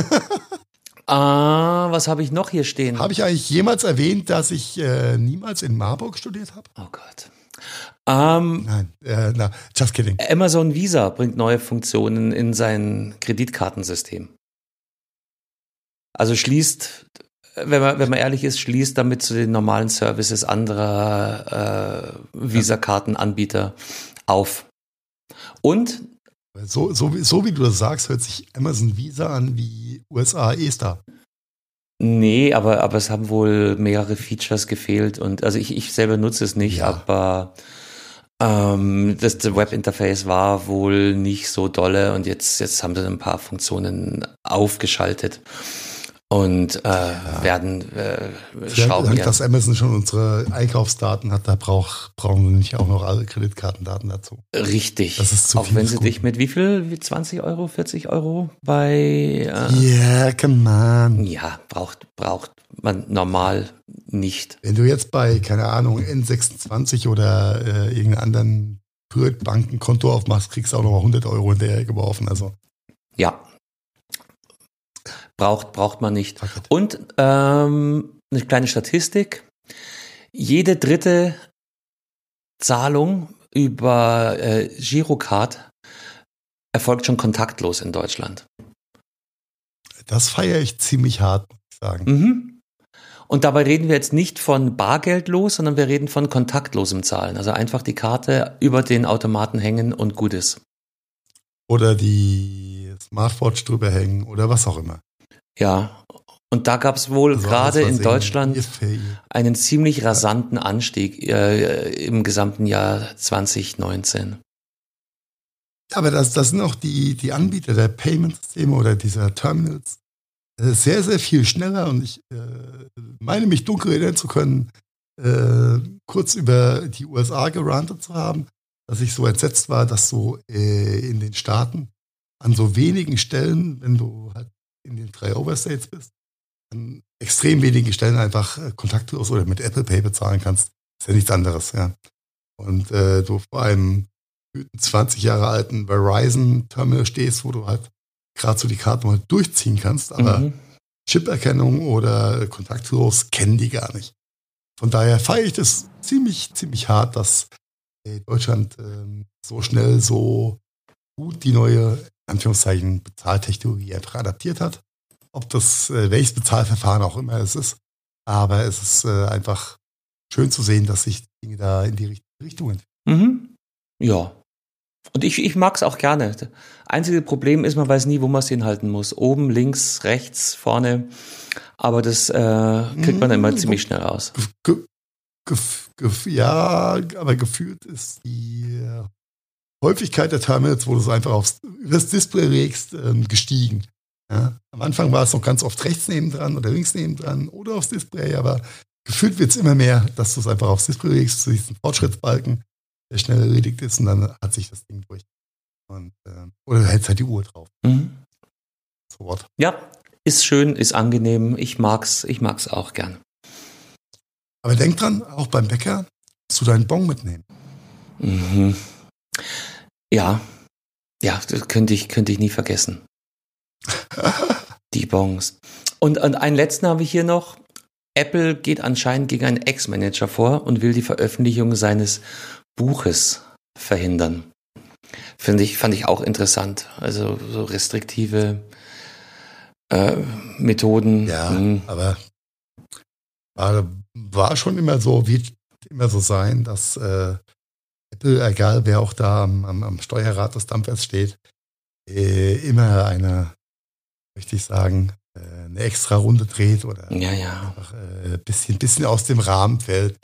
ah, was habe ich noch hier stehen? Habe ich eigentlich jemals erwähnt, dass ich äh, niemals in Marburg studiert habe? Oh Gott. Ähm, Nein, äh, na, just kidding. Amazon Visa bringt neue Funktionen in sein Kreditkartensystem. Also schließt wenn man, wenn man ehrlich ist, schließt damit zu den normalen Services anderer äh, Visa-Kartenanbieter auf. Und so, so, so wie du das sagst, hört sich Amazon Visa an wie USA ESTA. Nee, aber, aber es haben wohl mehrere Features gefehlt und also ich, ich selber nutze es nicht, ja. aber ähm, das, das Webinterface war wohl nicht so dolle und jetzt, jetzt haben sie ein paar Funktionen aufgeschaltet und äh, ja. werden äh, schrauben. Dank, dass Amazon schon unsere Einkaufsdaten hat, da brauch, brauchen wir nicht auch noch alle Kreditkartendaten dazu. Richtig. Das ist zu Auch wenn sie Guten. dich mit wie viel? Wie 20 Euro, 40 Euro bei. Ja, äh, yeah, come on. Ja, braucht, braucht man normal nicht. Wenn du jetzt bei, keine Ahnung, N26 oder äh, irgendeinem anderen Bankenkonto aufmachst, kriegst du auch noch 100 Euro hinterher geworfen. Also. Ja, Braucht, braucht man nicht. Und ähm, eine kleine Statistik. Jede dritte Zahlung über äh, Girocard erfolgt schon kontaktlos in Deutschland. Das feiere ich ziemlich hart, muss ich sagen. Mhm. Und dabei reden wir jetzt nicht von bargeldlos, sondern wir reden von kontaktlosem Zahlen. Also einfach die Karte über den Automaten hängen und gut ist. Oder die Smartwatch drüber hängen oder was auch immer. Ja, Und da gab es wohl also gerade in Deutschland einen ziemlich rasanten Anstieg äh, im gesamten Jahr 2019. Aber das, das sind auch die, die Anbieter der Payment-Systeme oder dieser Terminals sehr, sehr viel schneller. Und ich äh, meine mich dunkel erinnern zu können, äh, kurz über die USA gerantet zu haben, dass ich so entsetzt war, dass so äh, in den Staaten an so wenigen Stellen, wenn du halt in den drei Overstates bist, an extrem wenigen Stellen einfach äh, kontaktlos oder mit Apple Pay bezahlen kannst. Ist ja nichts anderes, ja. Und äh, du vor einem 20 Jahre alten Verizon-Terminal stehst, wo du halt gerade so die Karte mal durchziehen kannst, aber mhm. Chip-Erkennung oder kontaktlos kennen die gar nicht. Von daher feiere ich das ziemlich, ziemlich hart, dass äh, Deutschland äh, so schnell, so gut die neue, Anführungszeichen, Bezahltechnologie einfach adaptiert hat. Ob das, äh, welches Bezahlverfahren auch immer es ist. Aber es ist äh, einfach schön zu sehen, dass sich Dinge da in die richtige Richtung entwickeln. Mhm. Ja, und ich, ich mag es auch gerne. Das einzige Problem ist, man weiß nie, wo man es hinhalten muss. Oben, links, rechts, vorne. Aber das äh, kriegt man immer mhm. ziemlich schnell raus. Ge ge ge ja, aber gefühlt ist die Häufigkeit der Terminals, wo du es einfach aufs das Display legst, ähm, gestiegen. Ja? Am Anfang war es noch ganz oft rechts nebendran oder links nebendran oder aufs Display, aber gefühlt wird es immer mehr, dass du es einfach aufs Display legst, du siehst einen Fortschrittsbalken der schnell erledigt ist und dann hat sich das Ding durch. Und, äh, oder hältst halt die Uhr drauf. Mhm. So what. Ja, ist schön, ist angenehm. Ich mag's, ich mag's auch gern. Aber denk dran, auch beim Bäcker, zu deinen Bon mitnehmen. Mhm. Ja, ja, das könnte ich, könnte ich nie vergessen. Die Bons. Und, und einen letzten habe ich hier noch. Apple geht anscheinend gegen einen Ex-Manager vor und will die Veröffentlichung seines Buches verhindern. Finde ich, fand ich auch interessant. Also so restriktive äh, Methoden. Ja, mhm. aber war, war schon immer so, wird immer so sein, dass äh, Apple, egal wer auch da am, am, am Steuerrad des Dampfers steht, äh, immer eine, möchte ich sagen, äh, eine extra Runde dreht oder ja, ja. einfach ein äh, bisschen, bisschen aus dem Rahmen fällt.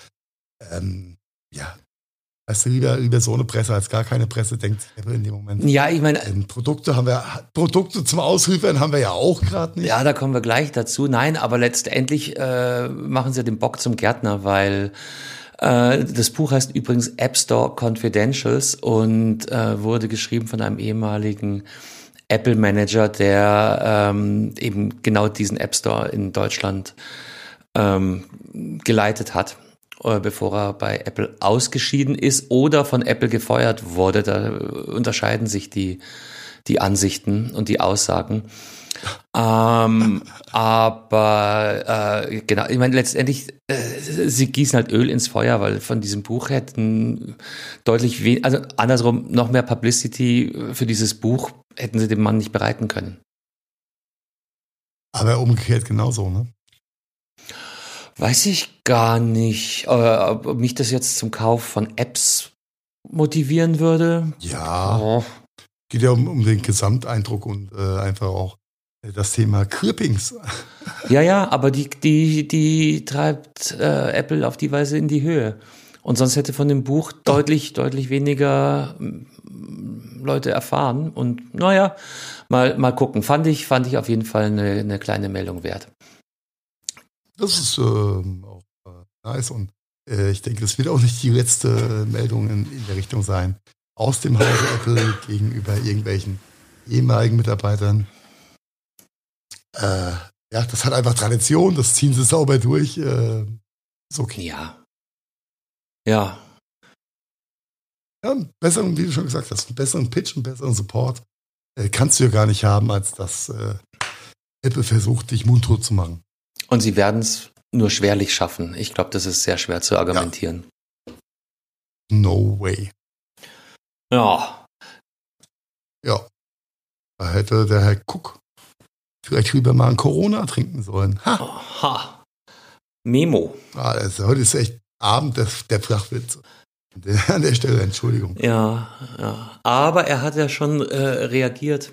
Ähm, ja, Weißt du, lieber, lieber so eine Presse als gar keine Presse, denkt Apple in dem Moment. Ja, ich meine. Ähm, Produkte haben wir, Produkte zum Ausliefern haben wir ja auch gerade nicht. Ja, da kommen wir gleich dazu. Nein, aber letztendlich äh, machen sie den Bock zum Gärtner, weil das Buch heißt übrigens App Store Confidentials und äh, wurde geschrieben von einem ehemaligen Apple Manager, der ähm, eben genau diesen App Store in Deutschland ähm, geleitet hat. Äh, bevor er bei Apple ausgeschieden ist oder von Apple gefeuert wurde. Da unterscheiden sich die, die Ansichten und die Aussagen. Ähm, aber äh, genau, ich meine, letztendlich, äh, sie gießen halt Öl ins Feuer, weil von diesem Buch hätten deutlich weniger, also andersrum, noch mehr Publicity für dieses Buch hätten sie dem Mann nicht bereiten können. Aber umgekehrt genauso, ne? Weiß ich gar nicht, äh, ob mich das jetzt zum Kauf von Apps motivieren würde. Ja. Oh. Geht ja um, um den Gesamteindruck und äh, einfach auch das Thema Clippings. Ja, ja, aber die, die, die treibt äh, Apple auf die Weise in die Höhe. Und sonst hätte von dem Buch deutlich, deutlich weniger mm, Leute erfahren. Und naja, mal, mal gucken. Fand ich, fand ich auf jeden Fall eine, eine kleine Meldung wert. Das ist äh, auch äh, nice und äh, ich denke, das wird auch nicht die letzte Meldung in, in der Richtung sein. Aus dem Hause Apple gegenüber irgendwelchen ehemaligen Mitarbeitern. Äh, ja, das hat einfach Tradition, das ziehen sie sauber durch. Äh, ist okay. Ja. Ja. Ja, einen besseren, wie du schon gesagt hast, einen besseren Pitch, einen besseren Support äh, kannst du ja gar nicht haben, als dass äh, Apple versucht, dich mundtot zu machen. Und sie werden es nur schwerlich schaffen. Ich glaube, das ist sehr schwer zu argumentieren. Ja. No way. Ja. Ja. Da hätte der Herr Cook vielleicht lieber mal ein Corona trinken sollen. Ha. ha. Memo. Ah, das, heute ist echt Abend der, der Flachwitze. An der Stelle Entschuldigung. Ja, ja. Aber er hat ja schon äh, reagiert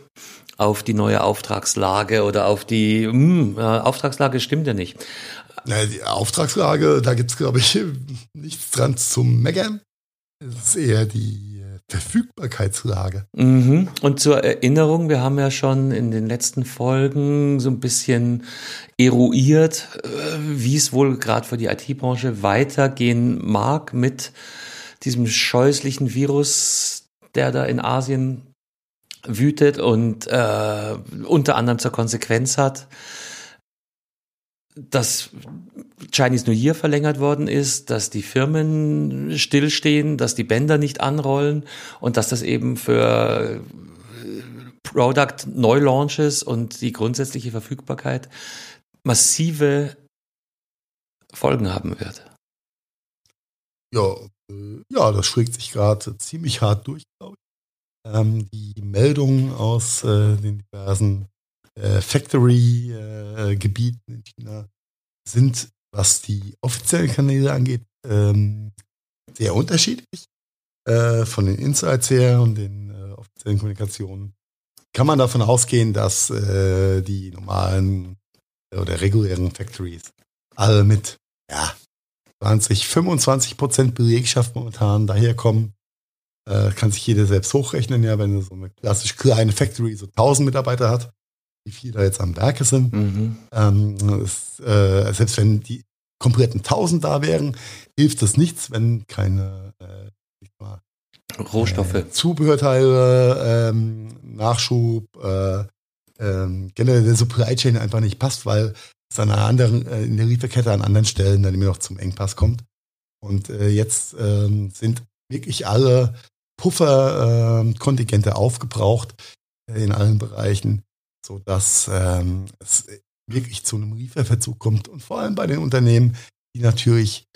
auf die neue Auftragslage oder auf die mh, hm, äh, Auftragslage stimmt ja nicht. Naja, die Auftragslage, da gibt's glaube ich nichts dran zum Meckern. Es ist eher die Verfügbarkeitslage. Mhm. Und zur Erinnerung, wir haben ja schon in den letzten Folgen so ein bisschen eruiert, äh, wie es wohl gerade für die IT-Branche weitergehen mag mit diesem scheußlichen Virus, der da in Asien wütet und äh, unter anderem zur Konsequenz hat, dass Chinese New Year verlängert worden ist, dass die Firmen stillstehen, dass die Bänder nicht anrollen und dass das eben für Product Neulaunches und die grundsätzliche Verfügbarkeit massive Folgen haben wird. Ja, äh, ja, das schlägt sich gerade ziemlich hart durch, glaube ich. Ähm, die Meldungen aus äh, den diversen äh, Factory-Gebieten äh, in China sind, was die offiziellen Kanäle angeht, ähm, sehr unterschiedlich. Äh, von den Insights her und den äh, offiziellen Kommunikationen kann man davon ausgehen, dass die normalen oder regulären Factories alle mit ja, 20, 25 Prozent Belegschaft momentan daherkommen. Äh, kann sich jeder selbst hochrechnen, ja, wenn er so eine klassisch kleine Factory so 1000 Mitarbeiter hat, wie viele da jetzt am Werke sind. Mhm. Ähm, ist, äh, selbst wenn die kompletten 1000 da wären, hilft das nichts, wenn keine äh, mal, Rohstoffe, äh, Zubehörteile, ähm, Nachschub, äh, ähm, generell der Supply Chain einfach nicht passt, weil es an einer anderen, äh, in der Lieferkette an anderen Stellen dann immer noch zum Engpass kommt. Und äh, jetzt ähm, sind wirklich alle Pufferkontingente äh, aufgebraucht in allen Bereichen, so dass ähm, es wirklich zu einem Lieferverzug kommt und vor allem bei den Unternehmen, die natürlich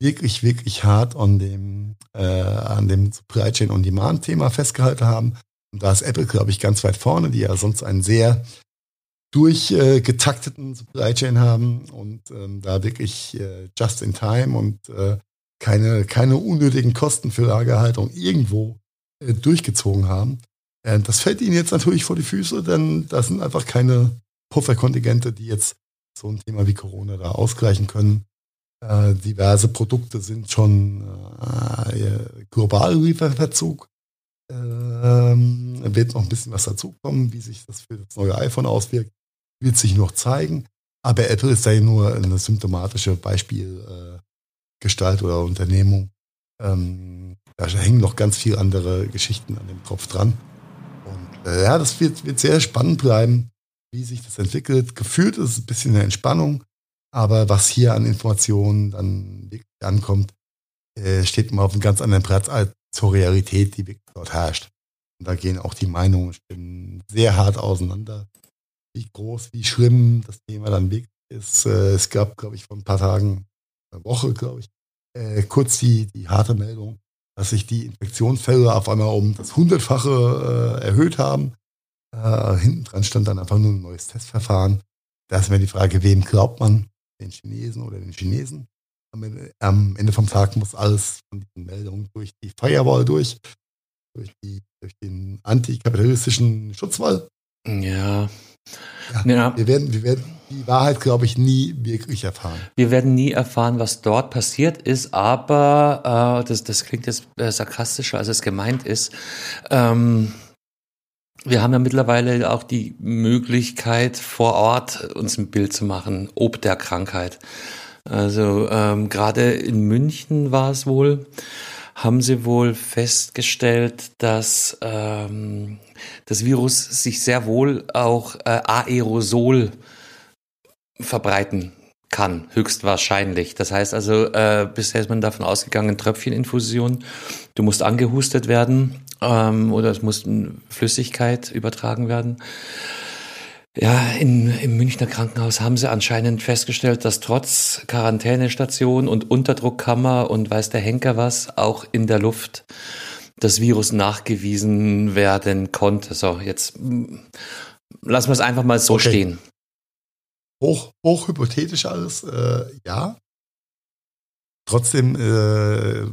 wirklich, wirklich hart an dem, äh, an dem Supply Chain on Demand Thema festgehalten haben. Und da ist Apple, glaube ich, ganz weit vorne, die ja sonst einen sehr durchgetakteten äh, Supply Chain haben und ähm, da wirklich äh, just in time und äh, keine, keine unnötigen Kosten für Lagerhaltung irgendwo äh, durchgezogen haben. Äh, das fällt ihnen jetzt natürlich vor die Füße, denn das sind einfach keine Pufferkontingente, die jetzt so ein Thema wie Corona da ausgleichen können. Äh, diverse Produkte sind schon äh, global Lieferverzug. Ähm, wird noch ein bisschen was dazukommen, wie sich das für das neue iPhone auswirkt wird sich noch zeigen. Aber Apple ist ja nur eine symptomatische Beispielgestalt äh, oder Unternehmung. Ähm, da hängen noch ganz viele andere Geschichten an dem Kopf dran. Und äh, ja, das wird, wird sehr spannend bleiben, wie sich das entwickelt. Gefühlt ist es ein bisschen eine Entspannung, aber was hier an Informationen dann wirklich ankommt, äh, steht immer auf einem ganz anderen Platz als zur Realität, die wirklich dort herrscht. Und da gehen auch die Meinungen sehr hart auseinander wie groß, wie schlimm das Thema dann wirklich ist. Äh, es gab, glaube ich, vor ein paar Tagen, eine Woche, glaube ich, äh, kurz die, die harte Meldung, dass sich die Infektionsfälle auf einmal um das Hundertfache erhöht haben. Äh, hinten dran stand dann einfach nur ein neues Testverfahren. Da ist mir die Frage, wem glaubt man? Den Chinesen oder den Chinesen? Am Ende, am Ende vom Tag muss alles von diesen Meldungen durch die Firewall durch, durch, die, durch den antikapitalistischen Schutzwall. Ja, ja, ja. Wir, werden, wir werden die Wahrheit, glaube ich, nie wirklich erfahren. Wir werden nie erfahren, was dort passiert ist, aber äh, das, das klingt jetzt äh, sarkastischer, als es gemeint ist. Ähm, wir haben ja mittlerweile auch die Möglichkeit, vor Ort uns ein Bild zu machen, ob der Krankheit. Also ähm, gerade in München war es wohl, haben sie wohl festgestellt, dass ähm, das Virus sich sehr wohl auch äh, aerosol verbreiten kann, höchstwahrscheinlich. Das heißt also, äh, bisher ist man davon ausgegangen, Tröpfcheninfusion, du musst angehustet werden ähm, oder es muss Flüssigkeit übertragen werden. Ja, in, im Münchner Krankenhaus haben sie anscheinend festgestellt, dass trotz Quarantänestation und Unterdruckkammer und weiß der Henker was, auch in der Luft das Virus nachgewiesen werden konnte. So, jetzt mm, lassen wir es einfach mal so okay. stehen. Hoch, hoch hypothetisch alles, äh, ja. Trotzdem äh,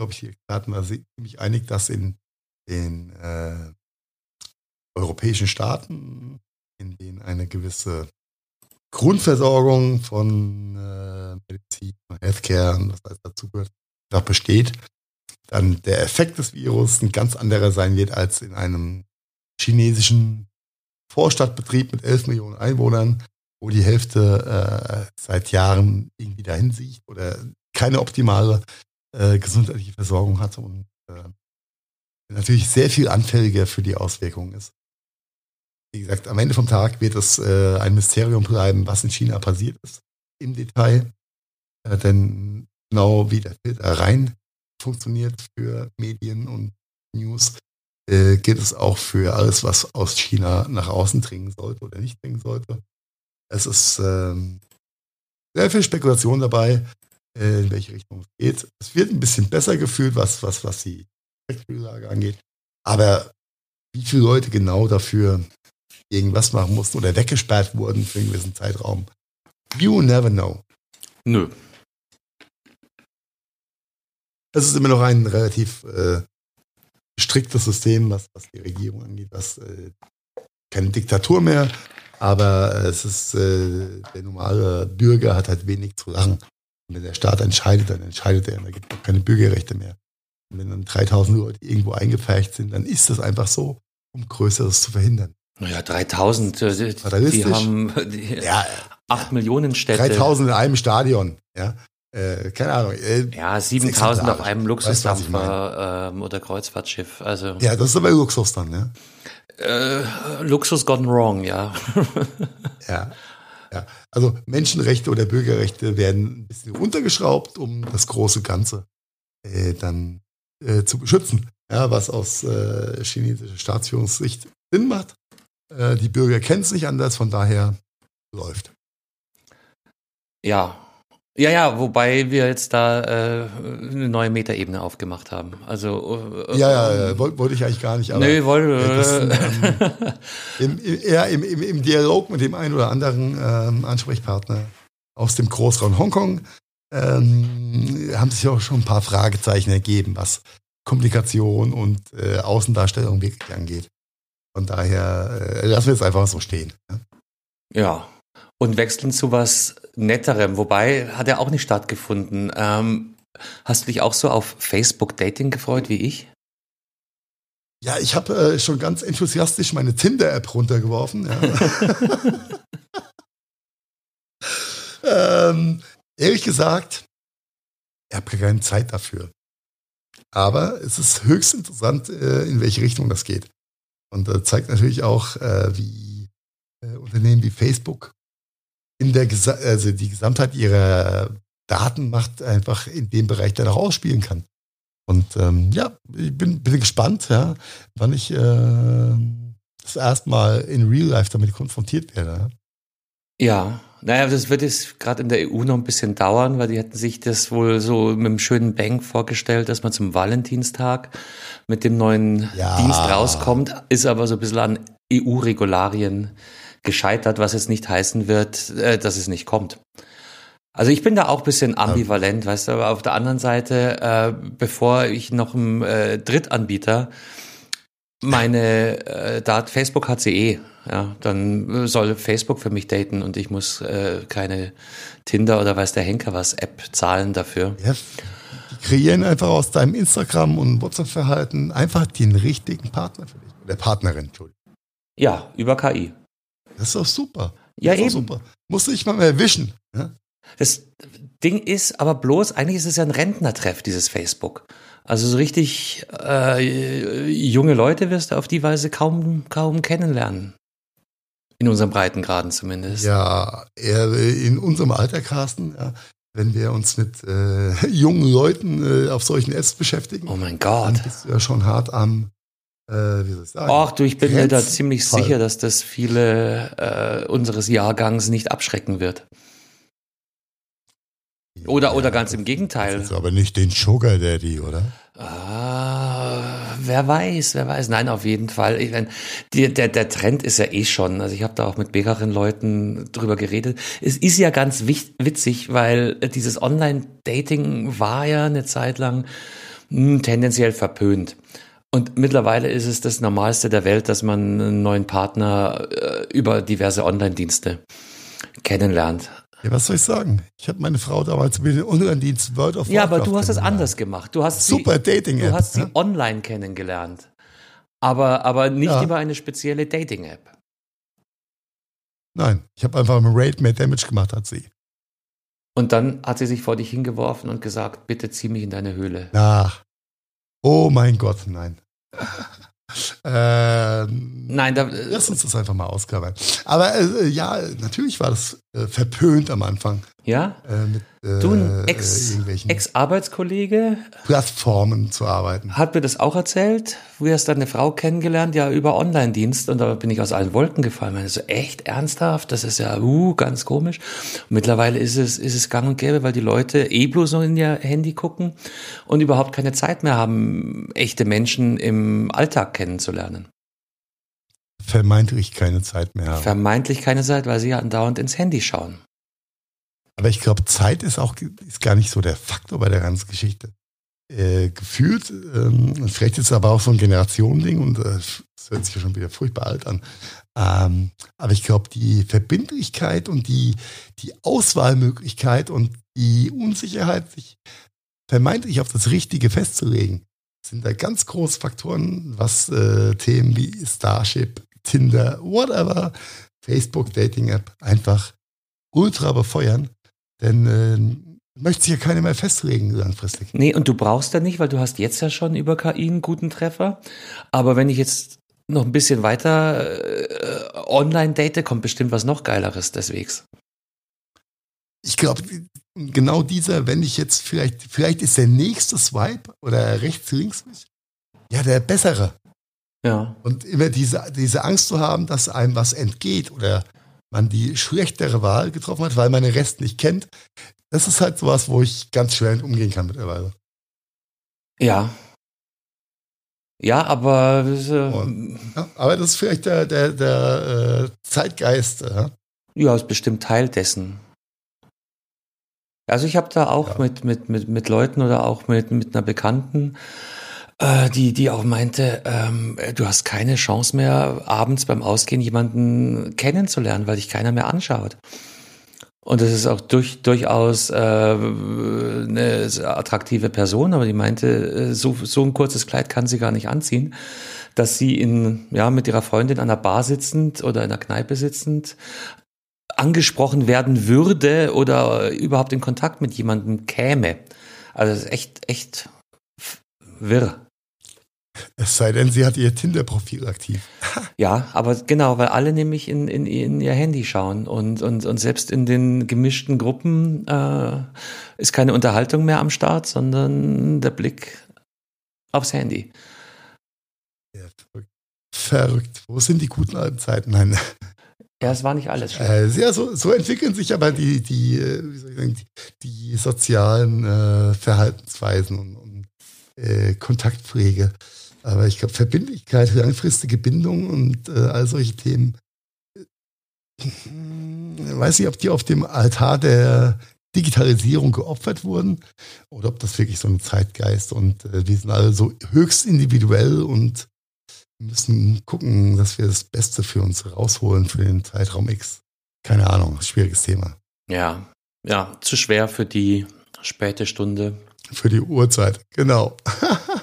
glaube ich, die Experten da ziemlich einig, dass in den äh, europäischen Staaten, in denen eine gewisse Grundversorgung von äh, Medizin, Healthcare und was alles dazugehört, da besteht, dann der Effekt des Virus ein ganz anderer sein wird als in einem chinesischen Vorstadtbetrieb mit 11 Millionen Einwohnern, wo die Hälfte äh, seit Jahren irgendwie dahin sieht oder keine optimale äh, gesundheitliche Versorgung hat und äh, natürlich sehr viel anfälliger für die Auswirkungen ist. Wie gesagt, am Ende vom Tag wird es äh, ein Mysterium bleiben, was in China passiert ist im Detail. Äh, denn genau wie der Filter rein funktioniert für Medien und News, äh, geht es auch für alles, was aus China nach außen dringen sollte oder nicht dringen sollte. Es ist ähm, sehr viel Spekulation dabei, äh, in welche Richtung es geht. Es wird ein bisschen besser gefühlt, was, was, was die Lage angeht. Aber wie viele Leute genau dafür irgendwas machen mussten oder weggesperrt wurden für einen gewissen Zeitraum. You never know. Nö. Es ist immer noch ein relativ äh, striktes System, was, was die Regierung angeht, was äh, keine Diktatur mehr, aber es ist äh, der normale Bürger hat halt wenig zu lachen. Und wenn der Staat entscheidet, dann entscheidet er, da gibt es keine Bürgerrechte mehr. Wenn dann 3000 Leute irgendwo eingepfercht sind, dann ist das einfach so, um Größeres zu verhindern. Naja, 3000, äh, die, die haben die ja, 8 Millionen Städte. 3000 in einem Stadion, ja. Äh, keine Ahnung. Äh, ja, 7000 auf einem Luxusdampfer ähm, oder Kreuzfahrtschiff. Also, ja, das ist aber Luxus dann, ja. Äh, Luxus gone wrong, ja. ja. Ja, also Menschenrechte oder Bürgerrechte werden ein bisschen runtergeschraubt, um das große Ganze äh, dann äh, zu beschützen. Ja, was aus äh, chinesischer Staatsführungssicht Sinn macht. Äh, die Bürger kennen es nicht anders, von daher läuft. Ja. Ja, ja, wobei wir jetzt da äh, eine neue Metaebene aufgemacht haben. Also äh, ja, ja, ja wollte wollt ich eigentlich gar nicht. Aber, nee, wollte. Äh, im, im, eher im, im, im, Dialog mit dem einen oder anderen ähm, Ansprechpartner aus dem Großraum Hongkong ähm, haben sich auch schon ein paar Fragezeichen ergeben, was Kommunikation und äh, Außendarstellung wirklich angeht. Von daher äh, lassen wir es einfach so stehen. Ja. ja. Und wechseln zu was Netterem, wobei hat er auch nicht stattgefunden. Ähm, hast du dich auch so auf Facebook Dating gefreut wie ich? Ja, ich habe äh, schon ganz enthusiastisch meine Tinder-App runtergeworfen. Ja. ähm, ehrlich gesagt, ich habe keine Zeit dafür. Aber es ist höchst interessant, äh, in welche Richtung das geht. Und das zeigt natürlich auch, äh, wie äh, Unternehmen wie Facebook in der Gesa also die Gesamtheit ihrer Datenmacht einfach in dem Bereich dann auch ausspielen kann. Und ähm, ja, ich bin, bin gespannt, ja, wann ich äh, das erste Mal in Real Life damit konfrontiert werde. Ja, naja, das wird jetzt gerade in der EU noch ein bisschen dauern, weil die hätten sich das wohl so mit einem schönen Bang vorgestellt, dass man zum Valentinstag mit dem neuen ja. Dienst rauskommt, ist aber so ein bisschen an EU-Regularien gescheitert, was jetzt nicht heißen wird, äh, dass es nicht kommt. Also ich bin da auch ein bisschen ambivalent, ja. weißt du, aber auf der anderen Seite, äh, bevor ich noch einem äh, Drittanbieter meine äh, Dat Facebook hat sie eh ja, dann soll Facebook für mich daten und ich muss äh, keine Tinder oder weiß der Henker was App zahlen dafür. Ja, die kreieren einfach aus deinem Instagram und WhatsApp-Verhalten einfach den richtigen Partner für dich. Oder Partnerin, Entschuldigung. Ja, über KI. Das ist doch super. Das ja, eben. Super. Musst du nicht mal mehr erwischen. Ja? Das Ding ist aber bloß, eigentlich ist es ja ein Rentnertreff, dieses Facebook. Also so richtig äh, junge Leute wirst du auf die Weise kaum, kaum kennenlernen. In unseren Breitengraden zumindest. Ja, in unserem Alter, Carsten, ja, wenn wir uns mit äh, jungen Leuten äh, auf solchen Apps beschäftigen. Oh mein Gott. Dann bist du ja schon hart am, äh, wie soll ich sagen? Ach du, ich bin mir da ziemlich Fall. sicher, dass das viele äh, unseres Jahrgangs nicht abschrecken wird. Oder, ja, oder ganz im Gegenteil. Das ist aber nicht den Sugar Daddy, oder? Ah, wer weiß, wer weiß. Nein, auf jeden Fall. Ich mein, die, der, der Trend ist ja eh schon. Also ich habe da auch mit mehreren Leuten drüber geredet. Es ist ja ganz witzig, weil dieses Online-Dating war ja eine Zeit lang Hm, tendenziell verpönt. Und mittlerweile ist es das Normalste der Welt, dass man einen neuen Partner äh, über diverse Online-Dienste kennenlernt. Ja, was soll ich sagen? Ich habe meine Frau damals mit dem Online-Dienst World of Warcraft Ja, aber du hast es anders gemacht. Du hast Super Dating-App. Du hast sie ja? online kennengelernt. Aber, aber nicht Ja. über eine spezielle Dating-App. Nein, ich habe einfach im Raid mehr Damage gemacht als sie. Und dann hat sie sich vor dich hingeworfen und gesagt, bitte zieh mich in deine Höhle. Ach. Oh mein Gott, nein. ähm, Nein, da, Lass uns das einfach mal ausklammern. Aber äh, ja, natürlich war das äh, verpönt am Anfang. ja? Äh, mit äh, Du, ein Ex- Ex-Arbeitskollege Plattformen zu arbeiten. hat mir das auch erzählt. Du hast deine Frau kennengelernt, ja, über Online-Dienst. Und da bin ich aus allen Wolken gefallen. Ich meine, so echt ernsthaft? Das ist ja, uh, ganz komisch. Und mittlerweile ist es, ist es gang und gäbe, weil die Leute eh bloß noch in ihr Handy gucken und überhaupt keine Zeit mehr haben, echte Menschen im Alltag kennenzulernen. Vermeintlich keine Zeit mehr haben. Vermeintlich keine Zeit, weil sie ja andauernd ins Handy schauen. Aber ich glaube, Zeit ist auch ist gar nicht so der Faktor bei der ganzen Geschichte. Äh, gefühlt, ähm, vielleicht ist es aber auch so ein Generationending und äh, das hört sich ja schon wieder furchtbar alt an. Ähm, aber ich glaube, die Verbindlichkeit und die, die Auswahlmöglichkeit und die Unsicherheit, sich vermeintlich auf das Richtige festzulegen, sind da ganz große Faktoren, was äh, Themen wie Starship, Tinder, whatever, Facebook, Dating-App einfach ultra befeuern. Denn äh, möchte sich ja keiner mehr festlegen langfristig. Nee, und du brauchst da nicht, weil du hast jetzt ja schon über KI einen guten Treffer. Aber wenn ich jetzt noch ein bisschen weiter äh, online date, kommt bestimmt was noch Geileres deswegs. Ich glaube, genau dieser, wenn ich jetzt vielleicht, vielleicht ist der nächste Swipe oder rechts, links, ja, der bessere. Ja. Und immer diese, diese Angst zu haben, dass einem was entgeht oder man die schlechtere Wahl getroffen hat, weil man den Rest nicht kennt, das ist halt sowas, wo ich ganz schwer umgehen kann mittlerweile. Ja. Ja, aber äh, Ja, aber das ist vielleicht der, der, der äh, Zeitgeist. Ja. ja, ist bestimmt Teil dessen. Also ich habe da auch Ja. mit, mit, mit, mit Leuten oder auch mit, mit einer Bekannten, äh, die, die auch meinte, ähm, du hast keine Chance mehr, abends beim Ausgehen jemanden kennenzulernen, weil dich keiner mehr anschaut. Und das ist auch durch, durchaus äh, eine attraktive Person, aber die meinte, äh, so, so ein kurzes Kleid kann sie gar nicht anziehen, dass sie in, ja, mit ihrer Freundin an der Bar sitzend oder in der Kneipe sitzend angesprochen werden würde oder überhaupt in Kontakt mit jemandem käme. Also das ist echt, echt wirr. Es sei denn, sie hat ihr Tinder-Profil aktiv. Ja, aber genau, weil alle nämlich in, in, in ihr Handy schauen und, und, und selbst in den gemischten Gruppen äh, ist keine Unterhaltung mehr am Start, sondern der Blick aufs Handy. Ja, verrückt. Verrückt. Wo sind die guten alten Zeiten? Nein. Ja, es war nicht alles. Äh, ja, so, so entwickeln sich aber die, die, äh, sagen, die, die sozialen äh, Verhaltensweisen und, und äh, Kontaktpflege. Aber ich glaube, Verbindlichkeit, langfristige Bindung und äh, all solche Themen, äh, weiß nicht, ob die auf dem Altar der Digitalisierung geopfert wurden oder ob das wirklich so ein Zeitgeist und äh, wir sind alle so höchst individuell und müssen gucken, dass wir das Beste für uns rausholen für den Zeitraum X. Keine Ahnung, schwieriges Thema. Ja, ja, zu schwer für die späte Stunde. Für die Uhrzeit, genau.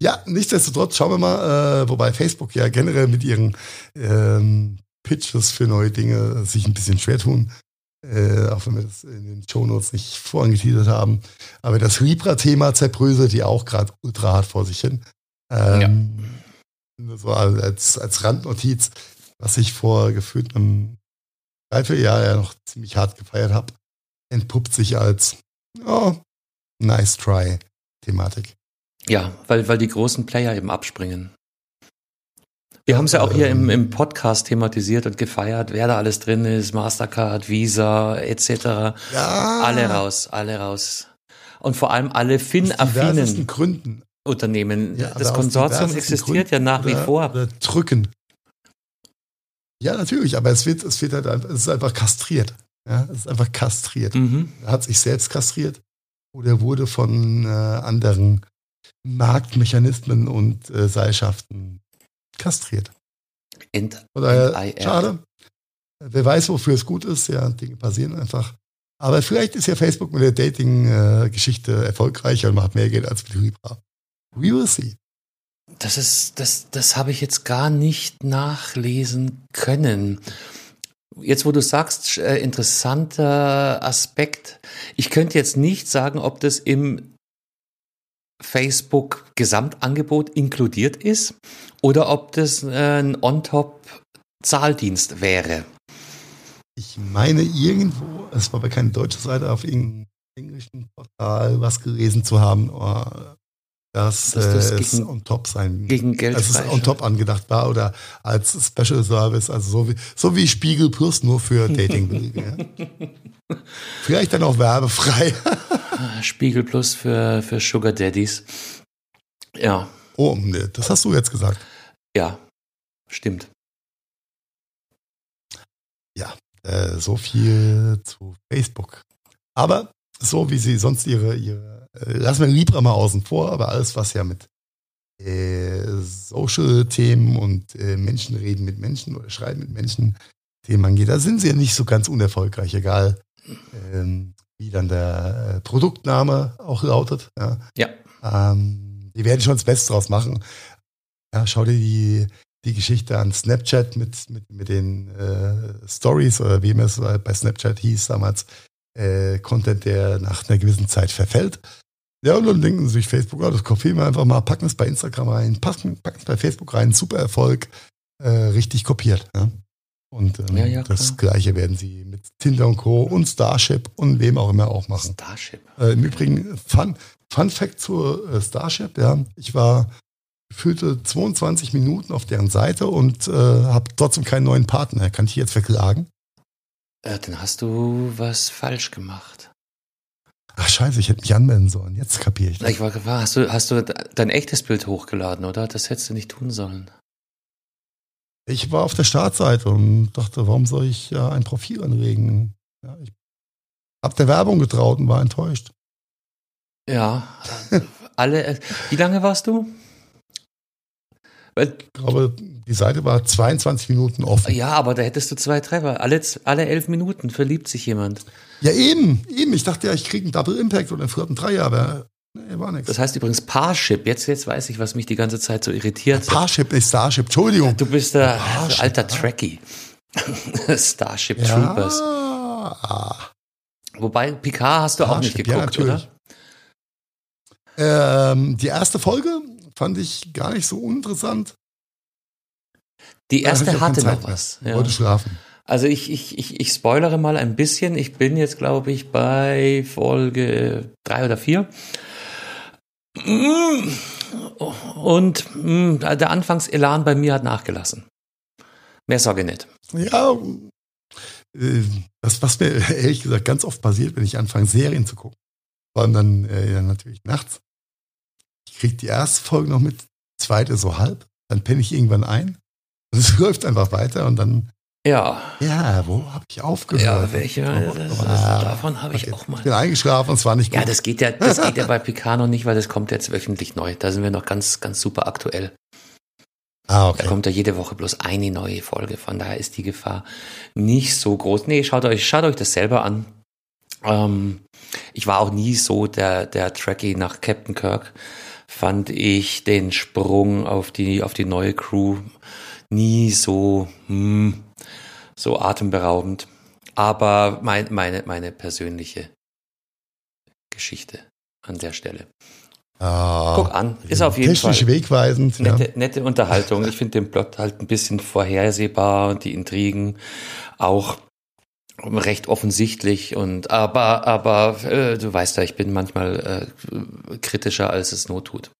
ja, nichtsdestotrotz schauen wir mal, äh, wobei Facebook ja generell mit ihren ähm, Pitches für neue Dinge sich ein bisschen schwer tun. Äh, auch wenn wir das in den Shownotes nicht vorangetitelt haben. Aber das Libra-Thema zerbröselt ja auch gerade ultra hart vor sich hin. Ähm, Nur so als, als Randnotiz, was ich vor gefühlt einem Dreivierteljahr ja noch ziemlich hart gefeiert habe, entpuppt sich als oh, nice try Thematik. Ja, weil, weil die großen Player eben abspringen. Wir haben es ja auch hier im, im Podcast thematisiert und gefeiert, wer da alles drin ist, Mastercard, Visa etc. Ja. Alle raus, alle raus. Und vor allem alle FIN-affinen Gründen. Unternehmen. Ja, das Konsortium existiert ja Gründen nach wie oder, vor. Oder drücken. Ja, natürlich, aber es wird, es wird halt einfach, es ist einfach kastriert. Ja, es ist einfach kastriert. Mhm. Er hat sich selbst kastriert oder wurde von äh, anderen Marktmechanismen und äh, Seilschaften kastriert. Ent, Von daher, schade. Wer weiß, wofür es gut ist. Ja, Dinge passieren einfach. Aber vielleicht ist ja Facebook mit der Dating-Geschichte erfolgreicher und macht mehr Geld als mit Libra. We will see. Das ist, das, das habe ich jetzt gar nicht nachlesen können. Jetzt, wo du sagst, äh, interessanter Aspekt. Ich könnte jetzt nicht sagen, ob das im Facebook Gesamtangebot inkludiert ist oder ob das äh, ein On-Top-Zahldienst wäre. Ich meine irgendwo, es war aber keine deutsche Seite, auf irgendeinem englischen Portal was gelesen zu haben, dass, dass das äh, es on top sein gegen Geld dass es on top angedacht war oder als Special Service, also so wie, so wie Spiegel Plus nur für Dating. ja. Vielleicht dann auch werbefrei. Spiegel Plus für, für Sugar Daddies. Ja. Oh, das hast du jetzt gesagt. Ja, stimmt. Ja, äh, so viel zu Facebook. Aber so wie sie sonst ihre, ihre äh, lassen wir Libra mal außen vor, aber alles, was ja mit äh, Social-Themen und äh, Menschen reden mit Menschen oder schreiben mit Menschen Themen angeht, da sind sie ja nicht so ganz unerfolgreich, egal ähm, wie dann der äh, Produktname auch lautet. Ja. ja. Ähm, die werden schon das Beste draus machen. Ja, schau dir die, die Geschichte an Snapchat mit, mit, mit den äh, Stories oder wie es bei Snapchat hieß damals, äh, Content, der nach einer gewissen Zeit verfällt. Ja, und dann denken sie sich Facebook, oh, das kopieren wir einfach mal, packen es bei Instagram rein, packen, packen es bei Facebook rein, super Erfolg, äh, richtig kopiert. Ja? Und ähm, ja, ja, das Gleiche werden sie mit Tinder und Co. und Starship und wem auch immer auch machen. Starship. Äh, Im Übrigen, Fun, Fun Fact zur äh, Starship, ja. Ich war gefühlte 22 Minuten auf deren Seite und äh, habe trotzdem keinen neuen Partner. Kann ich jetzt verklagen? Äh, dann hast du was falsch gemacht. Ach scheiße, ich hätte mich anmelden sollen. Jetzt kapiere ich das. Ich war. Hast du, hast du dein echtes Bild hochgeladen, oder? Das hättest du nicht tun sollen. Ich war auf der Startseite und dachte, warum soll ich ja ein Profil anregen? Ja, ich hab der Werbung getraut und war enttäuscht. Ja, alle. Wie lange warst du? Weil, ich glaube, die Seite war 22 Minuten offen. Ja, aber da hättest du zwei Treffer. Alle, alle elf Minuten verliebt sich jemand. Ja, eben, eben. Ich dachte ja, ich kriege einen Double Impact oder einen vierten Dreier, aber nee, war nichts. Das heißt übrigens Parship. Jetzt, jetzt weiß ich, was mich die ganze Zeit so irritiert. Ja, Parship ist Starship, Entschuldigung. Ja, du bist der ja, alter Trekkie. Starship Troopers. Wobei, Picard hast du Parship, auch nicht geguckt, oder? Ähm, die erste Folge fand ich gar nicht so uninteressant. Die erste hatte noch was. Ja. Wollte schlafen. Also ich, ich, ich, ich spoilere mal ein bisschen. Ich bin jetzt, glaube ich, bei Folge drei oder vier. Und mm, der Anfangselan bei mir hat nachgelassen. Mehr sage ich nicht. Ja, äh, das, was mir ehrlich gesagt ganz oft passiert, wenn ich anfange, Serien zu gucken. Vor allem dann äh, ja, natürlich nachts kriege die erste Folge noch mit, zweite so halb, dann penne ich irgendwann ein. Und es läuft einfach weiter und dann. Ja. Ja, wo habe ich aufgehört? Ja, welche? Oh, das, ah, davon habe ich auch mal. Ich bin eingeschlafen und es war nicht gut. Ja, das geht ja, das geht ja bei Picano nicht, weil das kommt jetzt wöchentlich neu. Da sind wir noch ganz, ganz super aktuell. Ah, okay. Da kommt ja jede Woche bloß eine neue Folge. Von daher ist die Gefahr nicht so groß. Nee, schaut euch, schaut euch das selber an. Ähm, ich war auch nie so der, der Trekkie nach Captain Kirk fand ich den Sprung auf die, auf die neue Crew nie so, hm, so atemberaubend. Aber mein, meine, meine persönliche Geschichte an der Stelle. Ah, Guck an, ist auf jeden technisch Fall wegweisend. Nette, ja. nette Unterhaltung. Ich finde den Plot halt ein bisschen vorhersehbar und die Intrigen auch recht offensichtlich und aber aber äh, du weißt ja, ich bin manchmal äh, kritischer als es not tut.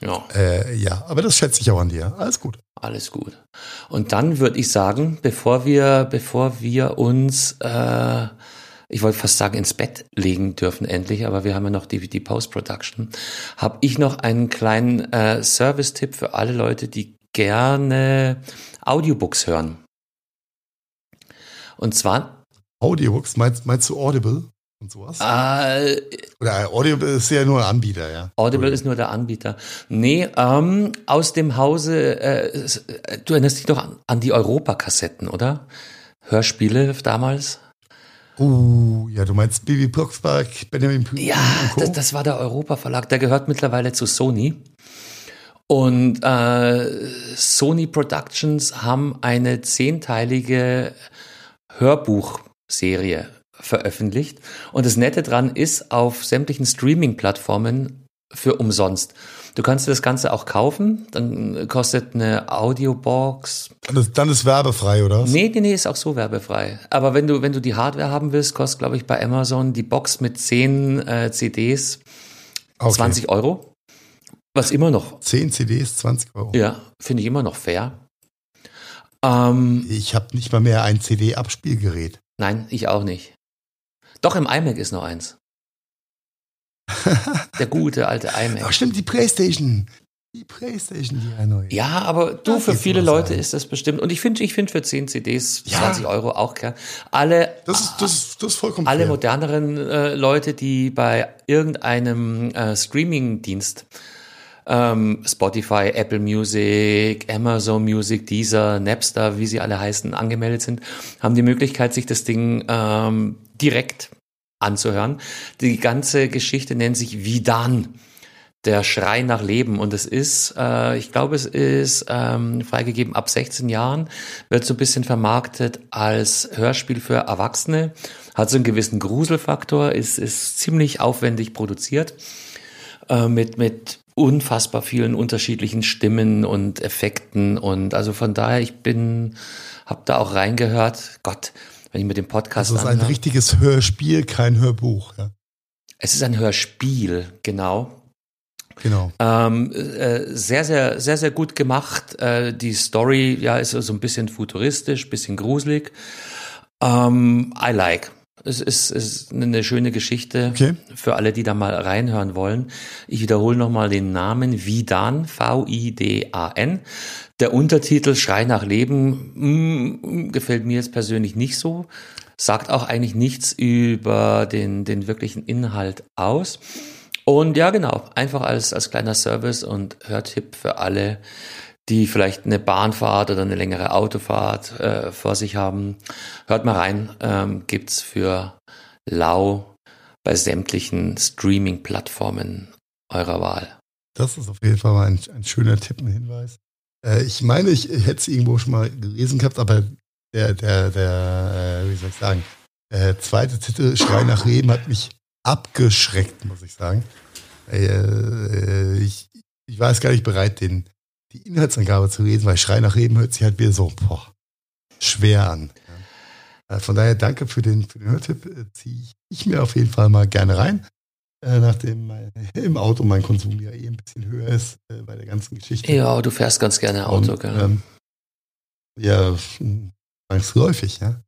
Ja. Äh, ja, aber das schätze ich auch an dir. Alles gut. Alles gut. Und dann würde ich sagen, bevor wir bevor wir uns äh, ich wollte fast sagen, ins Bett legen dürfen endlich, aber wir haben ja noch die, die Post-Production, habe ich noch einen kleinen äh, Service-Tipp für alle Leute, die gerne Audiobooks hören. Und zwar. Audiobooks, meinst, meinst du Audible? Und sowas? Äh, Oder Audible ist ja nur ein Anbieter, ja. Audible ist nur der Anbieter. Nee, ähm, aus dem Hause, äh, du erinnerst dich doch an, an die Europakassetten, oder? Hörspiele damals? Uh, ja, du meinst Bibi Blocksberg, Benjamin Blümchen Ja, das, das war der Europa Verlag. Der gehört mittlerweile zu Sony. Und äh, Sony Productions haben eine zehnteilige Hörbuchserie veröffentlicht. Und das Nette dran ist, auf sämtlichen Streaming-Plattformen für umsonst. Du kannst dir das Ganze auch kaufen, dann kostet eine Audiobox. Dann ist, dann ist werbefrei, oder? Nee, nee, nee, ist auch so werbefrei. Aber wenn du, wenn du die Hardware haben willst, kostet, glaube ich, bei Amazon die Box mit 10 äh, CDs Okay. 20 Euro. Was immer noch, 10 CDs, 20 Euro. ja, finde ich immer noch fair. Ähm, Ich habe nicht mal mehr ein CD-Abspielgerät. nein, ich auch nicht. Doch, im iMac ist noch eins. Der gute alte Ach iMac. stimmt, die Playstation. Die Playstation, die neue. Ja, aber du, Da für viele Leute ein. ist das bestimmt. Und ich finde, ich finde für 10 CDs Ja. 20 Euro auch gern. Alle, Das ist, das ist, das ist vollkommen alle fair. moderneren äh, Leute, die bei irgendeinem äh, Streaming-Dienst ähm, Spotify, Apple Music, Amazon Music, Deezer, Napster, wie sie alle heißen, angemeldet sind, haben die Möglichkeit, sich das Ding ähm, direkt anzuhören. Die ganze Geschichte nennt sich Vidan. Der Schrei nach Leben. Und es ist, äh, ich glaube, es ist ähm, freigegeben ab 16 Jahren, wird so ein bisschen vermarktet als Hörspiel für Erwachsene, hat so einen gewissen Gruselfaktor, ist, ist ziemlich aufwendig produziert, äh, mit, mit unfassbar vielen unterschiedlichen Stimmen und Effekten. Und also von daher, ich bin, hab da auch reingehört. Gott, wenn ich mit dem Podcast Das ist ein anhöre. richtiges Hörspiel, kein Hörbuch. Ja. Es ist ein Hörspiel, genau. Genau. Ähm, äh, sehr, sehr, sehr, sehr gut gemacht. Äh, die Story, ja, ist so ein bisschen futuristisch, bisschen gruselig. Ähm, I like. Es ist, es ist eine schöne Geschichte Okay. für alle, die da mal reinhören wollen. Ich wiederhole nochmal den Namen Vidan, V-I-D-A-N. Der Untertitel Schrei nach Leben mm, gefällt mir jetzt persönlich nicht so. Sagt auch eigentlich nichts über den, den wirklichen Inhalt aus. Und ja, genau, einfach als, als kleiner Service und Hörtipp für alle, die vielleicht eine Bahnfahrt oder eine längere Autofahrt äh, vor sich haben. Hört mal rein, ähm, gibt's für lau bei sämtlichen Streaming-Plattformen eurer Wahl. Das ist auf jeden Fall mal ein, ein schöner Tipp, ein Hinweis. Äh, ich meine, ich hätte es irgendwo schon mal gelesen gehabt, aber der, der, der, äh, wie soll ich sagen, äh, zweite Titel, Schrei nach Leben, hat mich abgeschreckt, muss ich sagen. Äh, ich, ich war jetzt gar nicht bereit, den, die Inhaltsangabe zu lesen, weil Schrei nach Leben hört sich halt wieder so boah, schwer an. Ja. Von daher danke für den, für den Hörtipp. Ziehe ich mir auf jeden Fall mal gerne rein. Äh, nachdem mein, im Auto mein Konsum ja eh ein bisschen höher ist äh, bei der ganzen Geschichte. Ja, du fährst ganz gerne Auto, Und, gell? ähm, ja, hm, zwangsläufig, ja.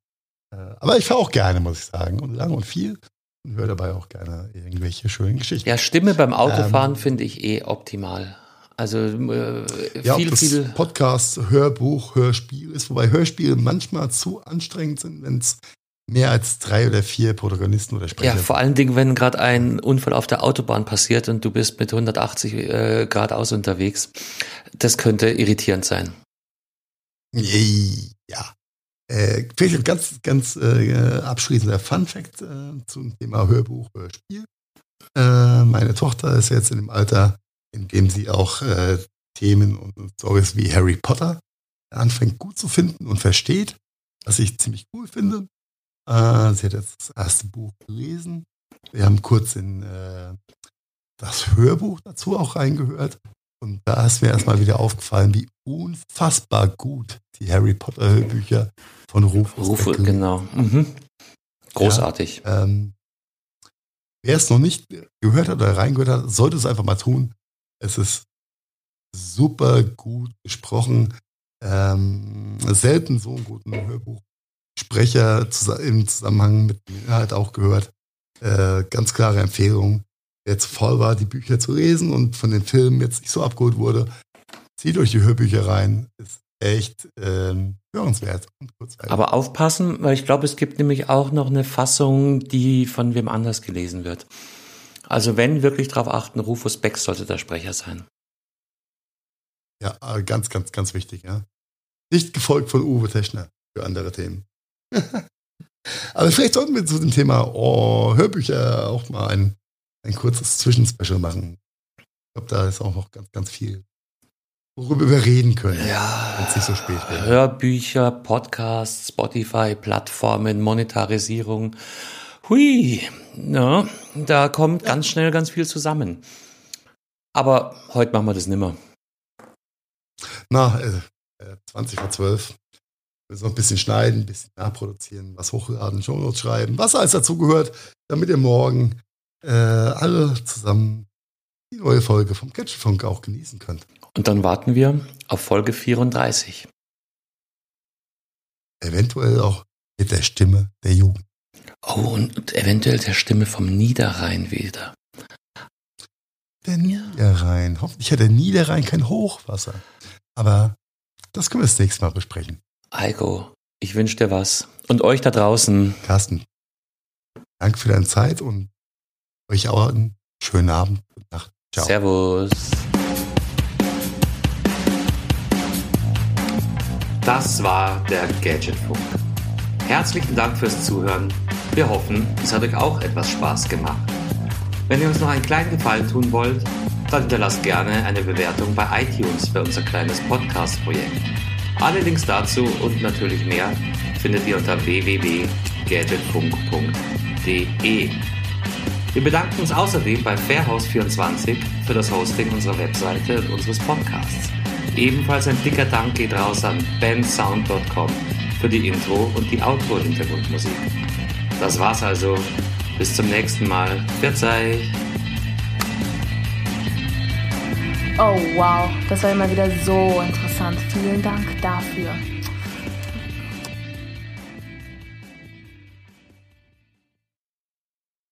Äh, aber ich fahre auch gerne, muss ich sagen. Und lang und viel. Und höre dabei auch gerne irgendwelche schönen Geschichten. Ja, Stimme beim Autofahren Ähm, finde ich eh optimal. Also äh, Ja, viel, viel. Podcast, Hörbuch, Hörspiel ist, wobei Hörspiele manchmal zu anstrengend sind, wenn es mehr als drei oder vier Protagonisten oder Sprecher Ja, vor allen Dingen, wenn gerade ein Unfall auf der Autobahn passiert und du bist mit 180 äh, geradeaus unterwegs. Das könnte irritierend sein. Ja. Äh, vielleicht ein ganz, ganz äh, abschließender Fun-Fact äh, zum Thema Hörbuch, Hörspiel. Äh, meine Tochter ist jetzt in dem Alter, in dem sie auch äh, Themen und Stories wie Harry Potter anfängt gut zu finden und versteht, was ich ziemlich cool finde. Äh, sie hat jetzt das erste Buch gelesen. Wir haben kurz in äh, das Hörbuch dazu auch reingehört. Und da ist mir erstmal wieder aufgefallen, wie unfassbar gut die Harry Potter Hörbücher von Rufus Rufe, Beck genau. Mhm. Großartig. ähm, wer es noch nicht gehört hat oder reingehört hat, sollte es einfach mal tun. Es ist super gut gesprochen. Ähm, selten so einen guten Hörbuchsprecher zus- im Zusammenhang mit dem Inhalt auch gehört. Äh, ganz klare Empfehlung. Wer zu faul war, die Bücher zu lesen und von den Filmen jetzt nicht so abgeholt wurde, zieht euch die Hörbücher rein. Ist echt ähm, hörenswert. Aber aufpassen, weil ich glaube, es gibt nämlich auch noch eine Fassung, die von wem anders gelesen wird. Also wenn wirklich darauf achten, Rufus Beck sollte der Sprecher sein. Ja, äh, ganz, ganz, ganz wichtig, ja. Nicht gefolgt von Uwe Teschner für andere Themen. Aber vielleicht sollten wir zu dem Thema oh, Hörbücher auch mal ein, ein kurzes Zwischenspecial machen. Ich glaube, da ist auch noch ganz, ganz viel, worüber wir reden können, ja, wenn es nicht so spät wird. Hörbücher, Podcasts, Spotify, Plattformen, Monetarisierung. Hui, ja, da kommt ganz schnell ganz viel zusammen. Aber heute machen wir das nimmer. Na, äh, 20 vor 12 so ein bisschen schneiden, ein bisschen nachproduzieren, was hochladen, Shownotes schreiben, was alles dazugehört, damit ihr morgen äh, alle zusammen die neue Folge vom Catchfunk auch genießen könnt. Und dann warten wir auf Folge 34. Eventuell auch mit der Stimme der Jugend. Oh, und eventuell der Stimme vom Niederrhein wieder. Der Niederrhein. Hoffentlich hat der Niederrhein kein Hochwasser. Aber das können wir das nächste Mal besprechen. Heiko, ich wünsche dir was. Und euch da draußen. Carsten, danke für deine Zeit und euch auch einen schönen Abend und Nacht. Ciao. Servus. Das war der Gadgetfunk. Herzlichen Dank fürs Zuhören. Wir hoffen, es hat euch auch etwas Spaß gemacht. Wenn ihr uns noch einen kleinen Gefallen tun wollt, dann hinterlasst gerne eine Bewertung bei iTunes für unser kleines Podcast-Projekt. Alle Links dazu und natürlich mehr findet ihr unter www.gadgetfunk.de. Wir bedanken uns außerdem bei Fairhouse24 für das Hosting unserer Webseite und unseres Podcasts. Ebenfalls ein dicker Dank geht raus an bensound.com für die Intro und die Outro-Hintergrundmusik. Das war's also. Bis zum nächsten Mal. Verzeih! Oh wow, das war immer wieder so interessant. Vielen Dank dafür.